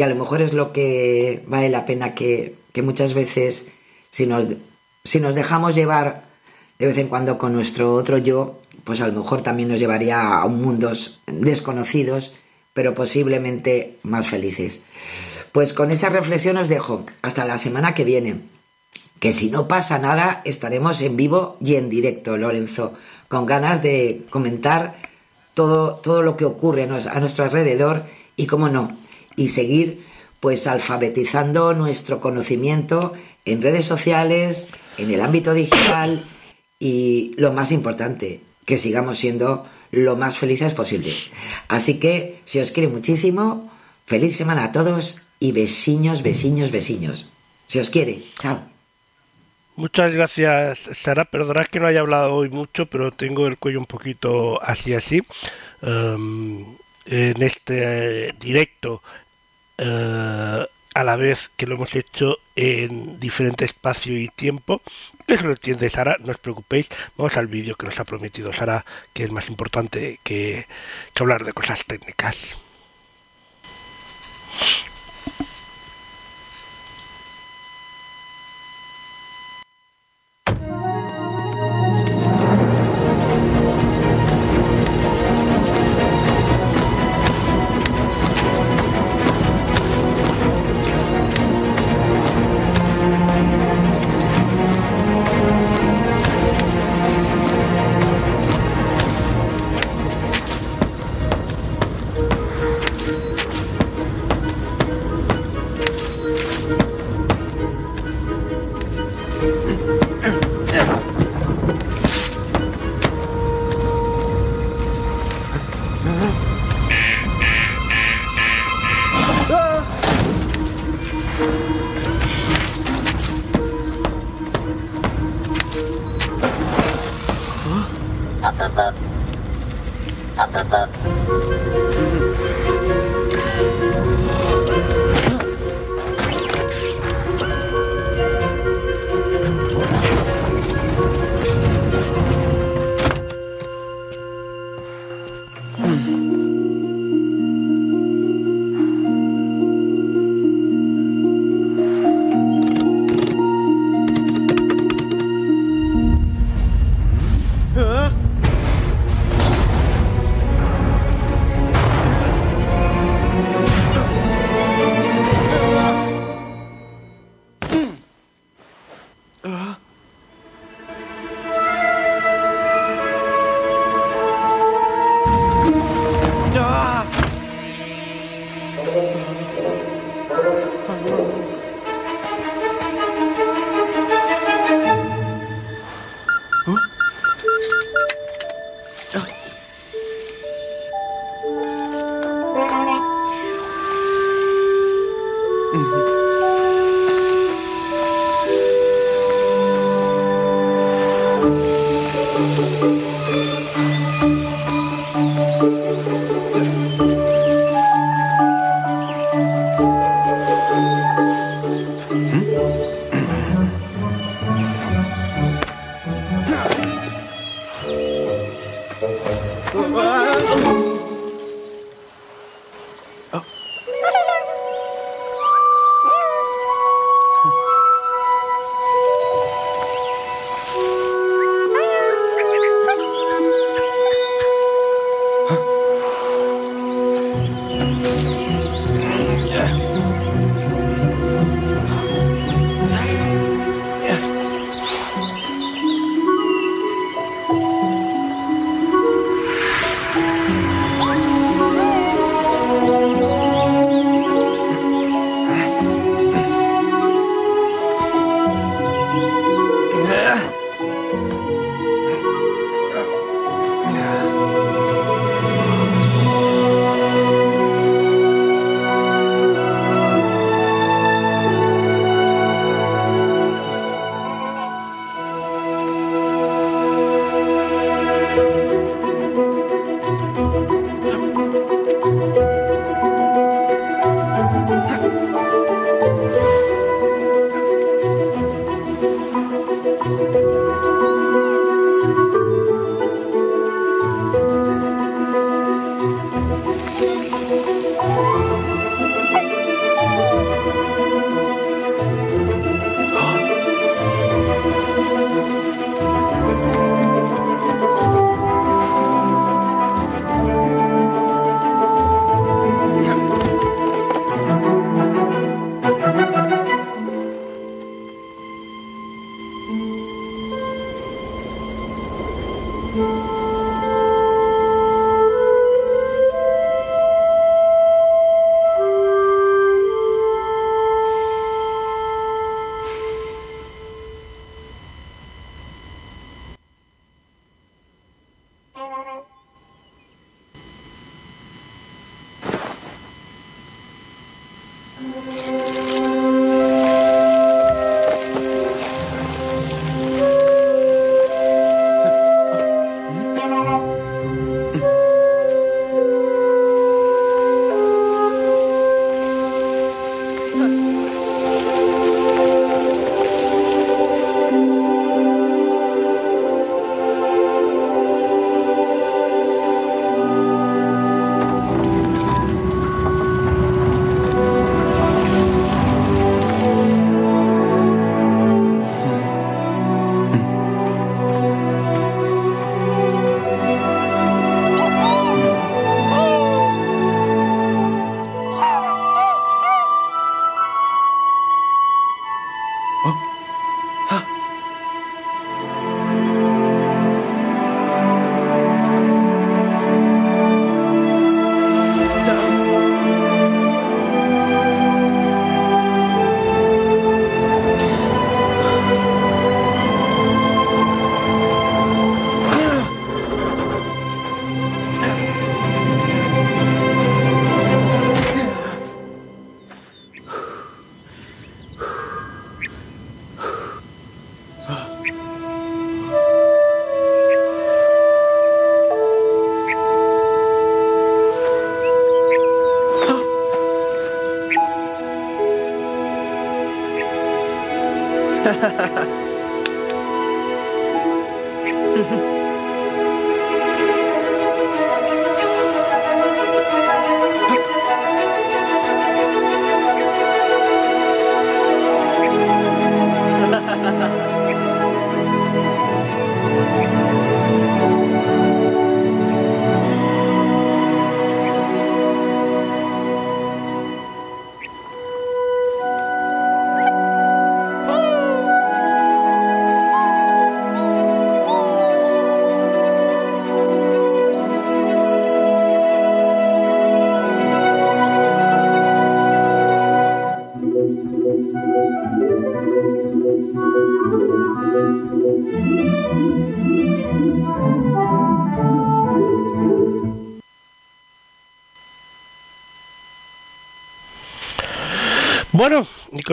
a lo mejor es lo que vale la pena que, muchas veces si nos, si nos dejamos llevar de vez en cuando con nuestro otro yo, pues a lo mejor también nos llevaría a mundos desconocidos, pero posiblemente más felices. Pues con esa reflexión os dejo. Hasta la semana que viene que si no pasa nada estaremos en vivo y en directo, Lorenzo, con ganas de comentar todo, todo lo que ocurre a nuestro alrededor y, cómo no, y seguir pues alfabetizando nuestro conocimiento en redes sociales, en el ámbito digital y lo más importante, que sigamos siendo lo más felices posible. Así que, si os quiere muchísimo, feliz semana a todos y besiños, besiños, besiños. Si os quiere, chao. Muchas gracias, Sara. Perdonad que no haya hablado hoy mucho, pero tengo el cuello un poquito así, así. Em, en este directo, eh, a la vez que lo hemos hecho en diferente espacio y tiempo. Eso lo entiende Sara, no os preocupéis. Vamos al vídeo que nos ha prometido Sara, que es más importante que hablar de cosas técnicas.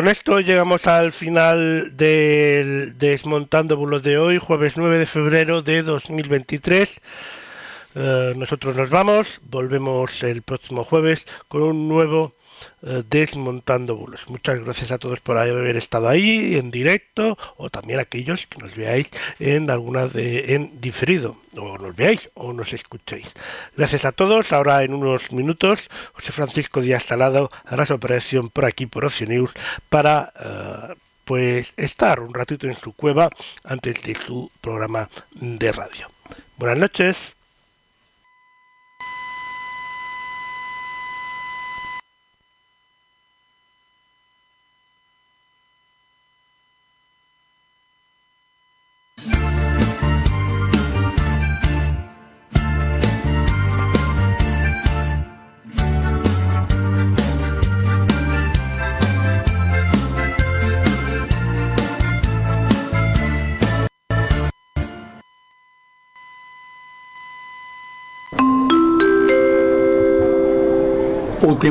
Con esto llegamos al final del Desmontando Bulos de hoy, jueves 9 de febrero de 2023. Eh, nosotros nos vamos, volvemos el próximo jueves con un nuevo Desmontando Bulos. Muchas gracias a todos por haber estado ahí en directo o también a aquellos que nos veáis en alguna de en diferido o nos veáis o nos escuchéis. Gracias a todos. Ahora en unos minutos José Francisco Díaz Salado hará su operación por aquí por Ocio News para eh, pues estar un ratito en su cueva antes de su programa de radio. Buenas noches.